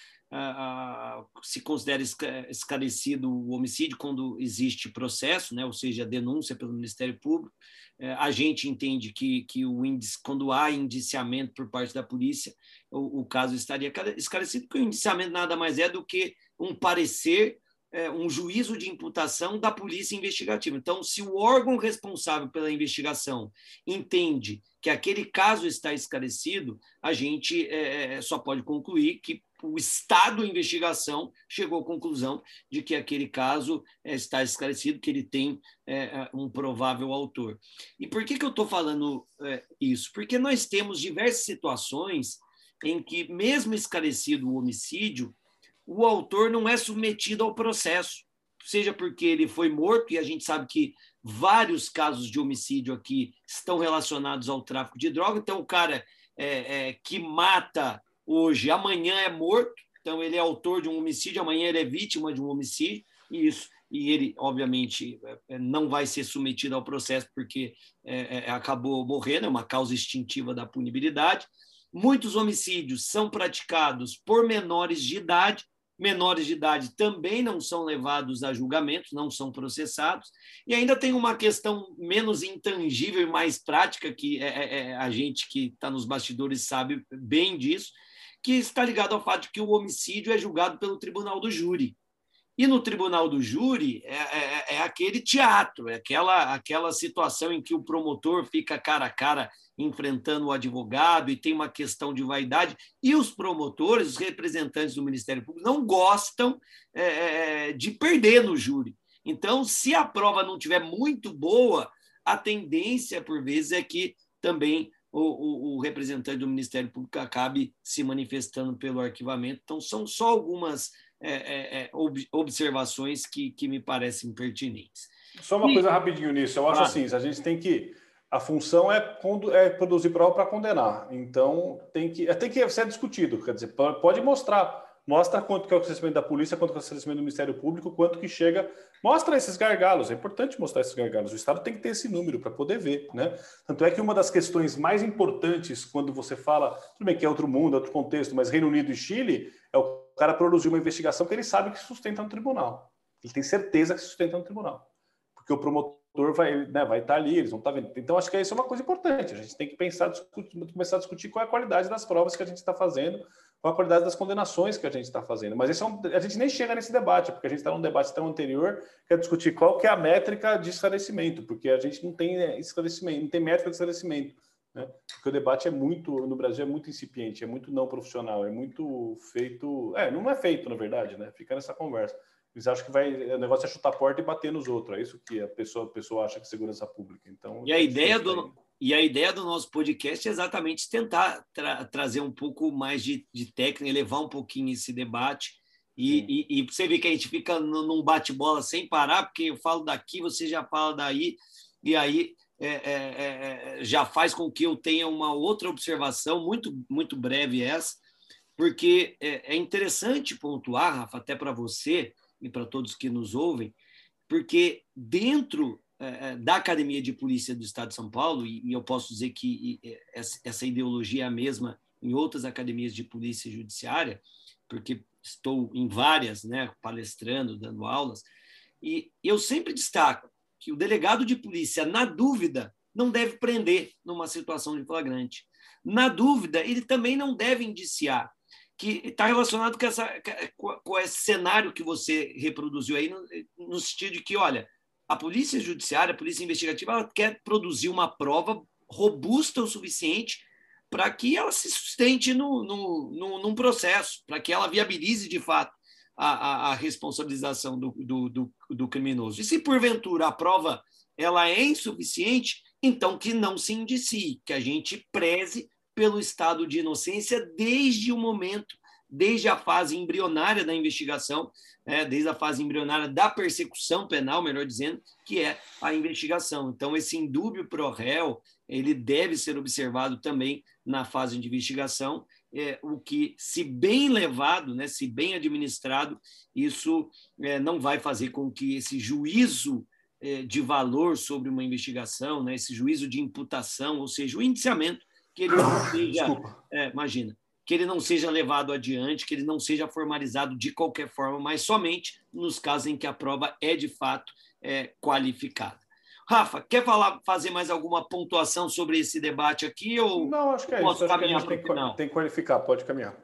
se considera esclarecido o homicídio quando existe processo, né? ou seja, denúncia pelo Ministério Público. É, a gente entende que, que o índice, quando há indiciamento por parte da polícia, o, o caso estaria esclarecido, porque o indiciamento nada mais é do que um parecer é, um juízo de imputação da polícia investigativa. Então, se o órgão responsável pela investigação entende que aquele caso está esclarecido, a gente é, é, só pode concluir que o Estado investigação chegou à conclusão de que aquele caso é, está esclarecido, que ele tem é, um provável autor. E por que, que eu estou falando é, isso? Porque nós temos diversas situações em que, mesmo esclarecido o homicídio, o autor não é submetido ao processo, seja porque ele foi morto, e a gente sabe que vários casos de homicídio aqui estão relacionados ao tráfico de droga, então o cara que mata hoje, amanhã é morto, então ele é autor de um homicídio, amanhã ele é vítima de um homicídio, e isso e ele, obviamente, é, não vai ser submetido ao processo porque é, é, acabou morrendo, é uma causa extintiva da punibilidade. Muitos homicídios são praticados por menores de idade, menores de idade também não são levados a julgamento, não são processados. E ainda tem uma questão menos intangível e mais prática, que é, é, é a gente que está nos bastidores sabe bem disso, que está ligado ao fato de que o homicídio é julgado pelo tribunal do júri. E no tribunal do júri é, é, é, aquele teatro, é aquela, aquela situação em que o promotor fica cara a cara enfrentando o advogado e tem uma questão de vaidade. E os promotores, os representantes do Ministério Público, não gostam é, é de perder no júri. Então, se a prova não tiver muito boa, a tendência, por vezes, é que também o, o, o, representante do Ministério Público acabe se manifestando pelo arquivamento. Então, são só algumas é, é, é observações que, que me parecem pertinentes. Só uma e... coisa rapidinho nisso. Eu acho ah. assim, a gente tem que a função é, é produzir prova para condenar. Então, tem que, tem que ser discutido. Quer dizer, pode mostrar. Mostra quanto que é o crescimento da polícia, quanto que é o crescimento do Ministério Público, quanto que chega. Mostra esses gargalos. É importante mostrar esses gargalos. O Estado tem que ter esse número para poder ver. Né? Tanto é que uma das questões mais importantes quando você fala, tudo bem que é outro mundo, outro contexto, mas Reino Unido e Chile, é o cara produzir uma investigação que ele sabe que sustenta no tribunal. Ele tem certeza que sustenta no tribunal. Porque o promotor vai, né, vai estar ali, eles vão estar vendo. Então, acho que isso é uma coisa importante. A gente tem que pensar, discutir, começar a discutir qual é a qualidade das provas que a gente está fazendo, qual a qualidade das condenações que a gente está fazendo. Mas isso é um, a gente nem chega nesse debate, porque a gente está num debate tão anterior, que é discutir qual que é a métrica de esclarecimento, porque a gente não tem né, esclarecimento, não tem métrica de esclarecimento. Né? Porque o debate é muito, no Brasil, é muito incipiente, é muito não profissional, é muito feito. É, não é feito, na verdade, né? Fica nessa conversa. Eles acham que vai, o negócio é chutar a porta e bater nos outros. É isso que a pessoa, a pessoa acha que é segurança pública. Então, e a ideia do e a ideia do nosso podcast é exatamente tentar tra trazer um pouco mais de, de técnica, elevar um pouquinho esse debate. E, e, e, você vê que a gente fica num bate-bola sem parar, porque eu falo daqui, você já fala daí, e aí é, é, é, já faz com que eu tenha uma outra observação, muito, muito breve essa, porque é, é interessante pontuar, Rafa, até para você, e para todos que nos ouvem, porque dentro é, é, da Academia de Polícia do Estado de São Paulo, e, eu posso dizer que essa ideologia é a mesma em outras academias de polícia judiciária, porque estou em várias, né, palestrando, dando aulas, e eu sempre destaco que o delegado de polícia, na dúvida, não deve prender numa situação de flagrante. Na dúvida, ele também não deve indiciar que está relacionado com, essa, com esse cenário que você reproduziu aí, no, no sentido de que, olha, a polícia judiciária, a polícia investigativa, ela quer produzir uma prova robusta o suficiente para que ela se sustente no, no, no, num processo, para que ela viabilize de fato a, a, a responsabilização do, do, do, do, criminoso. E se porventura a prova ela é insuficiente, então que não se indicie, que a gente preze pelo estado de inocência desde o momento, desde a fase embrionária da investigação, né, desde a fase embrionária da persecução penal, melhor dizendo, que é a investigação. Então, esse indúbio pro réu, ele deve ser observado também na fase de investigação, é, o que, se bem levado, né, se bem administrado, isso é, não vai fazer com que esse juízo é, de valor sobre uma investigação, né, esse juízo de imputação, ou seja, o indiciamento, que ele não seja, é, imagina, que ele não seja levado adiante, que ele não seja formalizado de qualquer forma, mas somente nos casos em que a prova é de fato é, qualificada. Rafa, quer falar, fazer mais alguma pontuação sobre esse debate aqui? Ou não, acho que é isso. Acho que a gente tem, tem que qualificar, pode caminhar.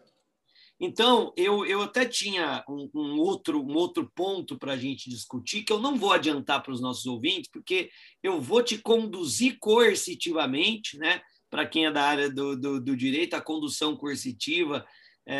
Então, eu, eu até tinha um, um outro, um outro ponto para a gente discutir, que eu não vou adiantar para os nossos ouvintes, porque eu vou te conduzir coercitivamente, né? Para quem é da área do, do, do direito, a condução coercitiva é,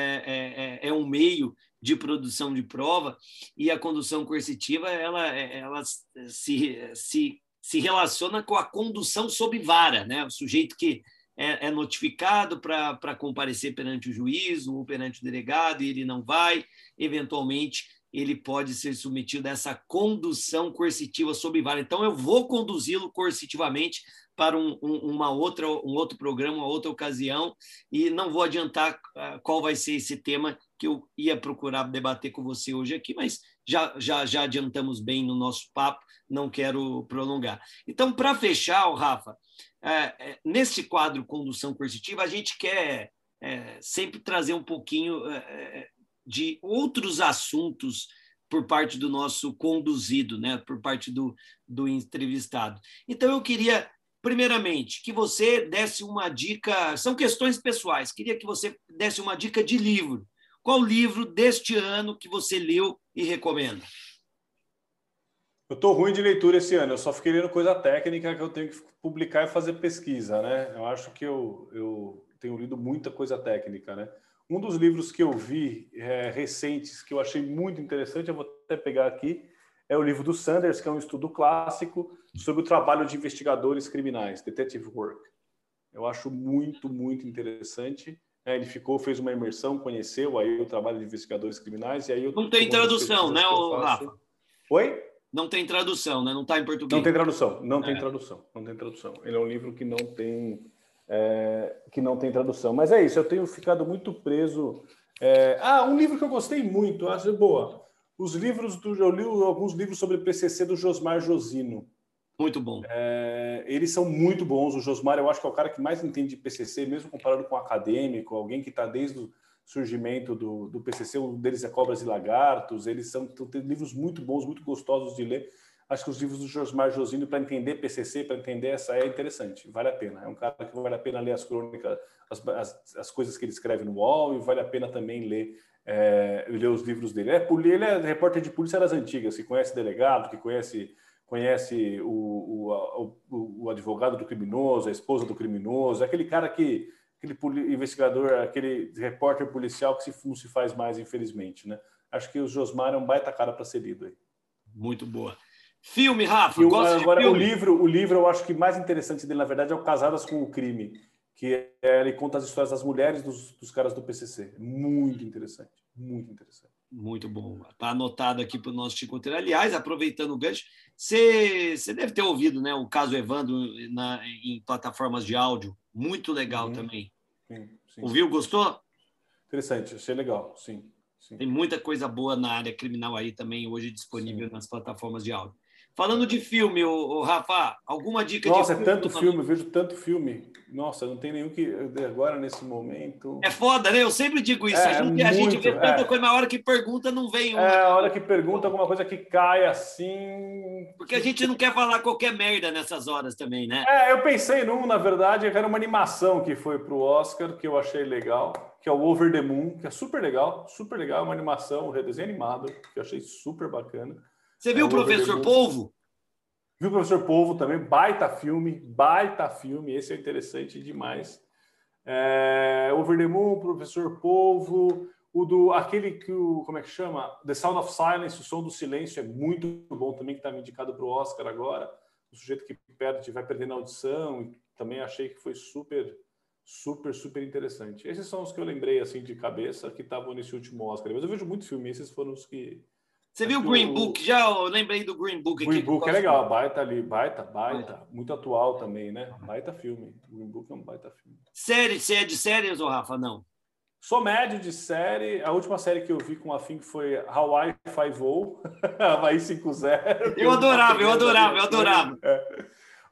é, é, é um meio de produção de prova e a condução coercitiva ela, ela se, se, se relaciona com a condução sob vara, né? O sujeito que é, é notificado para comparecer perante o juiz ou perante o delegado e ele não vai, eventualmente ele pode ser submetido a essa condução coercitiva sob vara. Então, eu vou conduzi-lo coercitivamente para um, um, uma outra, um outro programa, uma outra ocasião, e não vou adiantar uh, qual vai ser esse tema que eu ia procurar debater com você hoje aqui, mas já, já, já adiantamos bem no nosso papo, não quero prolongar. Então, para fechar, Rafa, é, é, nesse quadro condução coercitiva, a gente quer é, sempre trazer um pouquinho é, é, de outros assuntos por parte do nosso conduzido, né, por parte do, do entrevistado. Então, eu queria, primeiramente, que você desse uma dica, são questões pessoais, queria que você desse uma dica de livro. Qual livro deste ano que você leu e recomenda? Eu estou ruim de leitura esse ano, eu só fiquei lendo coisa técnica que eu tenho que publicar e fazer pesquisa, né? Eu acho que eu, eu tenho lido muita coisa técnica, né? Um dos livros que eu vi é, recentes que eu achei muito interessante, eu vou até pegar aqui, é o livro do Sanders, que é um estudo clássico sobre o trabalho de investigadores criminais, Detective Work. Eu acho muito, muito interessante. É, ele ficou, fez uma imersão, conheceu aí o trabalho de investigadores criminais e aí eu, não tem tradução, né, Rafa? Oi? Não tem tradução, né? Não está em português. Não tem tradução, não é. tem tradução, não tem tradução. Ele é um livro que não tem é, que não tem tradução. Mas é isso, eu tenho ficado muito preso. É... Ah, um livro que eu gostei muito, acho boa. Os livros do eu li alguns livros sobre PCC do Josmar Josino. Muito bom. É, eles são muito bons. O Josmar, eu acho que é o cara que mais entende de PCC, mesmo comparado com um acadêmico, alguém que está desde o surgimento do, do PCC, um deles é Cobras e Lagartos, eles são livros muito bons, muito gostosos de ler. Acho que os livros do Josmar Josino, para entender PCC, para entender essa, é interessante, vale a pena. É um cara que vale a pena ler as crônicas, as, as, as coisas que ele escreve no UOL, e vale a pena também ler, é, ler os livros dele. É, ele é repórter de polícia das antigas, que conhece delegado, que conhece conhece o, o, o, o advogado do criminoso, a esposa do criminoso, aquele cara que aquele investigador, aquele repórter policial que se, não se faz mais, infelizmente, né? Acho que o Josmar é um baita cara para ser lido aí. Muito boa. Filme, Rafa, e agora filme? o livro, o livro eu acho que mais interessante dele na verdade é o Casadas com o Crime, que é, ele conta as histórias das mulheres dos, dos caras do PCC. Muito interessante, muito interessante. Muito bom. Está anotado aqui para o nosso chicoteiro. Aliás, aproveitando o gancho, você, você deve ter ouvido né, o caso Evandro na, em plataformas de áudio. Muito legal uhum. também. Sim, sim. Ouviu? Gostou? Interessante, achei legal, sim, sim. Tem muita coisa boa na área criminal aí também, hoje disponível nas plataformas de áudio. Falando de filme, o, o Rafa, alguma dica Nossa, de é tanto filme, eu vejo tanto filme. Nossa, não tem nenhum que agora nesse momento. É foda, né? Eu sempre digo isso. É, a, gente, a gente vê tanta é. coisa, mas a hora que pergunta não vem uma. É, a hora que pergunta alguma coisa que cai assim. Porque a gente não quer falar qualquer merda nessas horas também, né? É, eu pensei num, na verdade, era uma animação que foi pro Oscar, que eu achei legal, que é o Over the Moon, que é super legal, super legal, uma animação, um redesenho animado, que eu achei super bacana. Você viu é o Professor Polvo? Viu o Professor Polvo também, baita filme, baita filme, esse é interessante demais. É, Over the Moon, Professor Polvo, o do aquele que o como é que chama? The Sound of Silence, o som do silêncio é muito bom também que está me indicado para o Oscar agora. O sujeito que perde vai perdendo a audição e também achei que foi super super super interessante. Esses são os que eu lembrei assim de cabeça que estavam nesse último Oscar. Mas eu vejo muito filme, esses foram os que você viu o Green Book? Já eu lembrei do Green Book. Green Book é legal, baita ali, baita, baita, muito atual também, né? Baita filme. Green Book é um baita filme. Série, você é de séries, ou Rafa? Não. Sou médio de série. A última série que eu vi com a Fim foi Hawaii Five-O, Havaí 5-0. Eu adorava, eu adorava, eu adorava. É.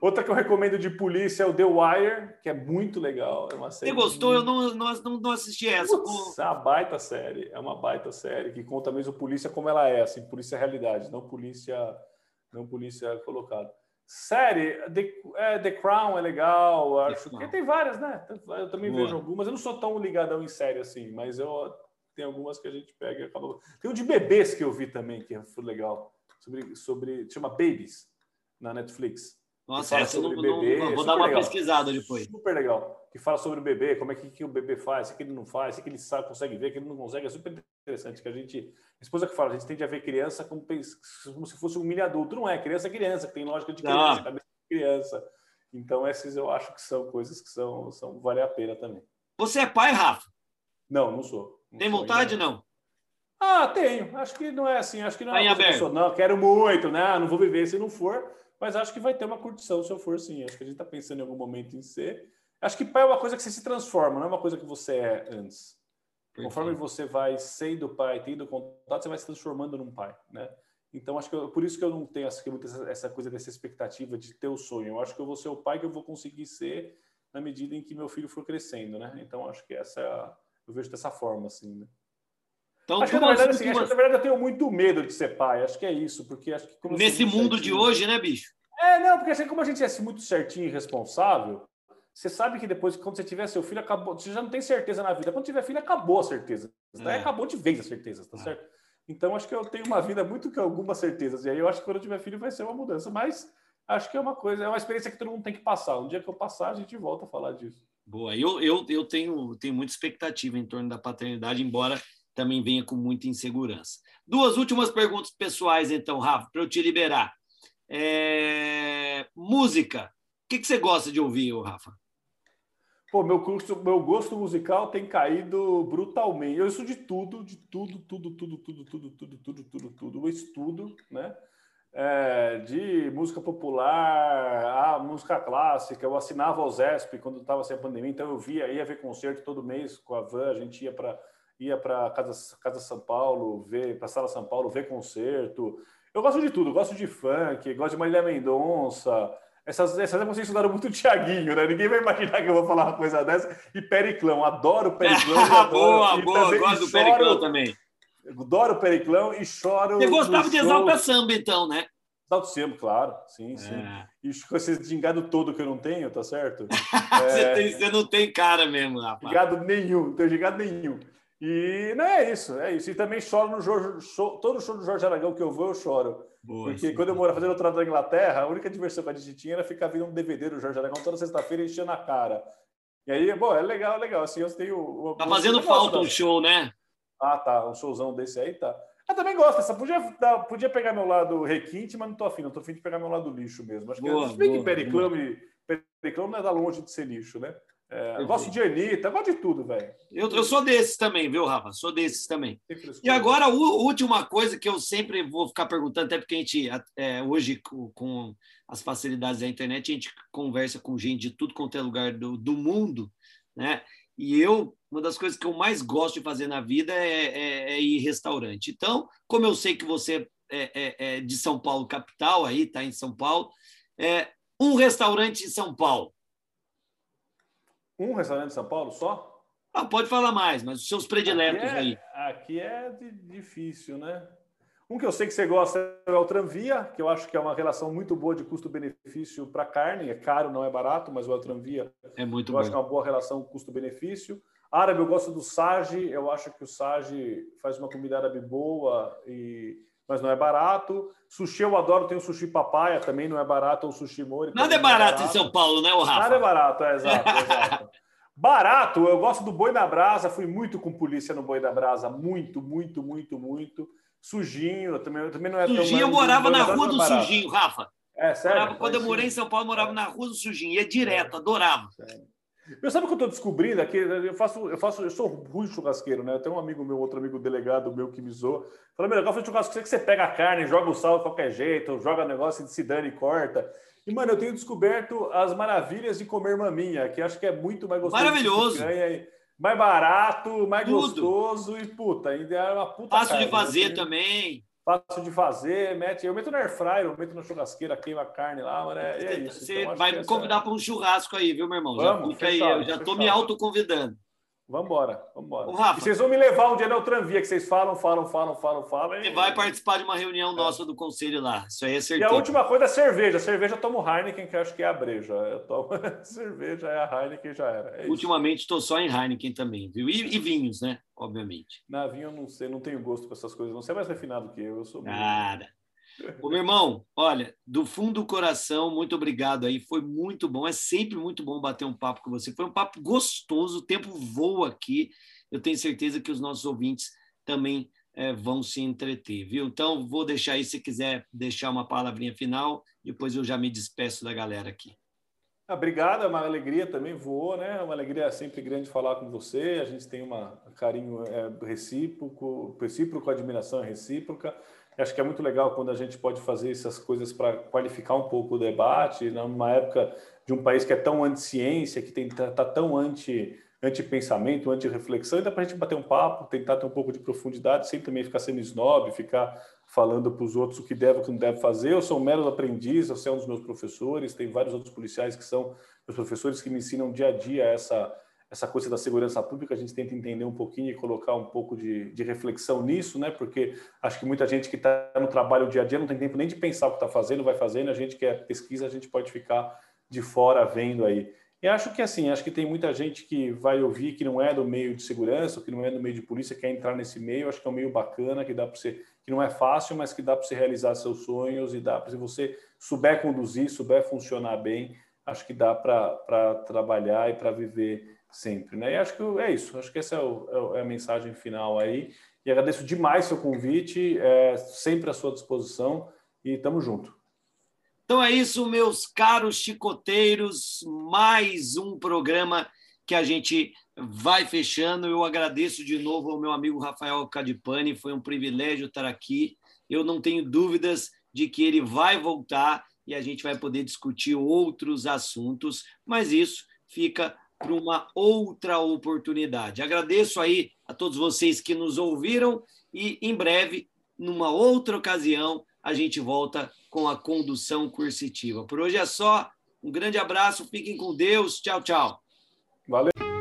Outra que eu recomendo de polícia é o The Wire, que é muito legal. É uma série Você gostou? Muito... Eu não, não, não assisti essa. Putz, é uma baita série. É uma baita série que conta mesmo polícia como ela é, assim, polícia realidade, não polícia, não polícia colocada. Série, The, é, The Crown é legal, acho que tem várias, né? Eu também Boa. vejo algumas. Eu não sou tão ligadão em série assim, mas eu tem algumas que a gente pega e acaba. Tem um de bebês que eu vi também, que foi legal. Sobre. sobre chama Babies, na Netflix. Nossa, essa eu não, bebê, não, vou dar uma legal. pesquisada depois. Super legal. Que fala sobre o bebê, como é que, que o bebê faz, o que ele não faz, o que ele sabe, consegue ver, o que ele não consegue. É super interessante. Que a gente. A esposa que fala, a gente tende a ver criança como, como se fosse um mini adulto. Não é, criança é criança, que tem lógica de criança, não. cabeça de criança. Então, essas eu acho que são coisas que são, são vale a pena também. Você é pai, Rafa? Não, não sou. Não tem sou vontade, ainda. não? Ah, tenho. Acho que não é assim. Acho que não é tá não, quero muito, né? Não vou viver se não for. Mas acho que vai ter uma curtição se eu for sim. Acho que a gente está pensando em algum momento em ser. Acho que pai é uma coisa que você se transforma, não é uma coisa que você é antes. Perfeito. Conforme você vai sendo pai, tendo contato, você vai se transformando num pai, né? Então, acho que eu, por isso que eu não tenho essa, essa coisa dessa expectativa de ter o sonho. Eu acho que eu vou ser o pai que eu vou conseguir ser na medida em que meu filho for crescendo, né? Então, acho que essa é eu vejo dessa forma, assim, né? Então, acho que, na verdade, assim, acho que, na verdade, eu tenho muito medo de ser pai. Acho que é isso, porque acho que nesse mundo certinho... de hoje, né, bicho? É, não, porque assim, como a gente é assim, muito certinho e responsável, você sabe que depois, quando você tiver seu filho, acabou. Você já não tem certeza na vida. Quando tiver filho, acabou a certeza. É. Acabou de vez a certeza, tá é. certo? Então, acho que eu tenho uma vida muito que algumas certezas. E aí eu acho que quando eu tiver filho vai ser uma mudança. Mas acho que é uma coisa, é uma experiência que todo mundo tem que passar. Um dia que eu passar, a gente volta a falar disso. Boa. Eu, eu, eu tenho, tenho muita expectativa em torno da paternidade, embora também venha com muita insegurança. Duas últimas perguntas pessoais, então, Rafa, para eu te liberar. É... Música. O que, que você gosta de ouvir, Rafa? Pô, meu, curso, meu gosto musical tem caído brutalmente. Eu estudo de tudo, de tudo, tudo, tudo, tudo, tudo, tudo, tudo, tudo, tudo. Eu estudo, né? É, de música popular a música clássica. Eu assinava o ZESP quando estava sem a pandemia, então eu via, ia ver concerto todo mês com a van, a gente ia para ia para casa casa São Paulo, ver para sala São Paulo ver concerto. Eu gosto de tudo, gosto de funk, gosto de Marília Mendonça, essas, essas vocês estudaram muito o Thiaguinho, né? Ninguém vai imaginar que eu vou falar uma coisa dessa. E Periclão, adoro Periclão. adoro, boa, boa, também, gosto do Periclão também. Adoro Periclão e choro. Você gostava de Exalta Samba, então, né? Exalta Samba, claro, sim, sim. É. E com esse gingado todo que eu não tenho, tá certo? você, é... tem, você, não tem cara mesmo, rapaz. Gingado nenhum, não tenho gingado nenhum. E não é isso, é isso. E também choro no Jorge, show, todo show do Jorge Aragão que eu vou, eu choro. Boa, Porque sim. quando eu morava fazendo doutorado na Inglaterra, a única diversão que a gente tinha era ficar vendo um DVD do Jorge Aragão toda sexta-feira enchendo a cara. E aí, bom, é legal, é legal. Assim, eu tenho. Tá fazendo falta um show, né? Ah, tá. Um showzão desse aí, tá. Eu também gosto dessa. Podia, podia pegar meu lado requinte, mas não tô afim. Não tô afim de pegar meu lado lixo mesmo. Acho que boa, bem boa, que Periclame, Periclame não é da longe de ser lixo, né? É, eu gosto de Anitta, eu gosto de tudo, velho. Eu, eu sou desses também, viu, Rafa? Sou desses também. E agora, a última coisa que eu sempre vou ficar perguntando, até porque a gente, é, hoje, com, as facilidades da internet, a gente conversa com gente de tudo quanto é lugar do, do mundo, né? E eu, uma das coisas que eu mais gosto de fazer na vida é, é, é ir em restaurante. Então, como eu sei que você é, é, é de São Paulo, capital, aí, tá em São Paulo, é um restaurante em São Paulo um restaurante de São Paulo só? Ah, pode falar mais, mas os seus prediletos aqui é, aí. Aqui é difícil, né? Um que eu sei que você gosta é o Tramvia, que eu acho que é uma relação muito boa de custo-benefício para carne. É caro, não é barato, mas o Tramvia é muito eu bom. acho que é uma boa relação custo-benefício. Árabe, eu gosto do Sage. Eu acho que o Sage faz uma comida árabe boa e mas não é barato. Sushi eu adoro, tem o sushi papaya, também não é barato, ou sushi mori. Nada é barato, é barato, em São Paulo, né, o Rafa? Nada é barato, é exato, é exato. barato, eu gosto do boi na brasa, fui muito com polícia no boi da brasa, muito, muito, muito, muito. Sujinho, também, também não é Sujinho, tão eu morava na rua do é Sujinho, Rafa. É, sério? Morava, quando eu morei em São Paulo, eu morava é. na rua do Sujinho, ia direto, adorava. Sério. Eu sabe o que eu estou descobrindo aqui? Eu faço, eu faço, eu sou ruim churrasqueiro, né? Tenho um amigo meu, outro amigo delegado meu que me zoou. Falou, meu, legal fazer churrasco, que você pega a carne, joga o sal de qualquer jeito, joga negócio de se dane e corta. E, mano, eu tenho descoberto as maravilhas de comer maminha, que acho que é muito mais gostoso. Maravilhoso. mais barato, mais Tudo. gostoso e, puta, ainda é uma puta Fácil de fazer né? também fácil de fazer, mete, eu meto no air fryer, eu meto na churrasqueira, queima a carne lá, mano, é, é isso. Você então, vai me convidar é... para um churrasco aí, viu, meu irmão? Vamos, já fica aí, eu já estou me autoconvidando. Vambora, vambora. Ô, Rafa, e vocês vão me levar um dia na Ultranvia, que vocês falam, falam, falam, falam, falam. E... vai participar de uma reunião é. nossa do conselho lá. Isso aí é certeza. E a última coisa é cerveja. Cerveja eu tomo Heineken, que eu acho que é a breja. Eu tomo cerveja, é a Heineken já era. É Ultimamente estou só em Heineken também, viu? E, e, vinhos, né? Obviamente. Na vinho eu não sei, não tenho gosto para essas coisas. Não sei é mais refinado que eu. Eu sou. Nada. Ô, meu irmão, olha, do fundo do coração, muito obrigado aí. Foi muito bom. É sempre muito bom bater um papo com você. Foi um papo gostoso. O tempo voa aqui. Eu tenho certeza que os nossos ouvintes também é, vão se entreter, viu? Então, vou deixar aí, se quiser deixar uma palavrinha final, depois eu já me despeço da galera aqui. Ah, obrigado, é uma alegria também, voou, né? É uma alegria sempre grande falar com você. A gente tem um carinho é, recíproco, recíproco, admiração é recíproca. Acho que é muito legal quando a gente pode fazer essas coisas para qualificar um pouco o debate, né? numa época de um país que é tão anti-ciência, que está tá tão anti anti-pensamento, anti-reflexão, dá para a gente bater um papo, tentar ter um pouco de profundidade, sem também ficar sendo snob, ficar falando para os outros o que deve ou o que não deve fazer. Eu sou um mero aprendiz, você é um dos meus professores, tem vários outros policiais que são meus professores que me ensinam dia a dia essa, essa coisa da segurança pública, a gente tenta entender um pouquinho e colocar um pouco de, de reflexão nisso, né? Porque acho que muita gente que está no trabalho dia a dia não tem tempo nem de pensar o que está fazendo, vai fazendo, a gente que é pesquisa, a gente pode ficar de fora vendo aí. E acho que assim, acho que tem muita gente que vai ouvir que não é do meio de segurança, que não é do meio de polícia, quer entrar nesse meio, acho que é um meio bacana, que dá para você, que não é fácil, mas que dá para você realizar seus sonhos e dá para se você souber conduzir, souber funcionar bem, acho que dá para trabalhar e para viver sempre, né? E acho que é isso, acho que essa é, é, é a mensagem final aí. E agradeço demais seu convite, é, sempre à sua disposição e estamos junto. Então é isso, meus caros chicoteiros, mais um programa que a gente vai fechando. Eu agradeço de novo ao meu amigo Rafael Cadipani, foi um privilégio estar aqui. Eu não tenho dúvidas de que ele vai voltar e a gente vai poder discutir outros assuntos, mas isso fica para uma outra oportunidade. Agradeço aí a todos vocês que nos ouviram e em breve, numa outra ocasião, a gente volta com a condução coercitiva. Por hoje é só. Um grande abraço, fiquem com Deus. Tchau, tchau. Valeu.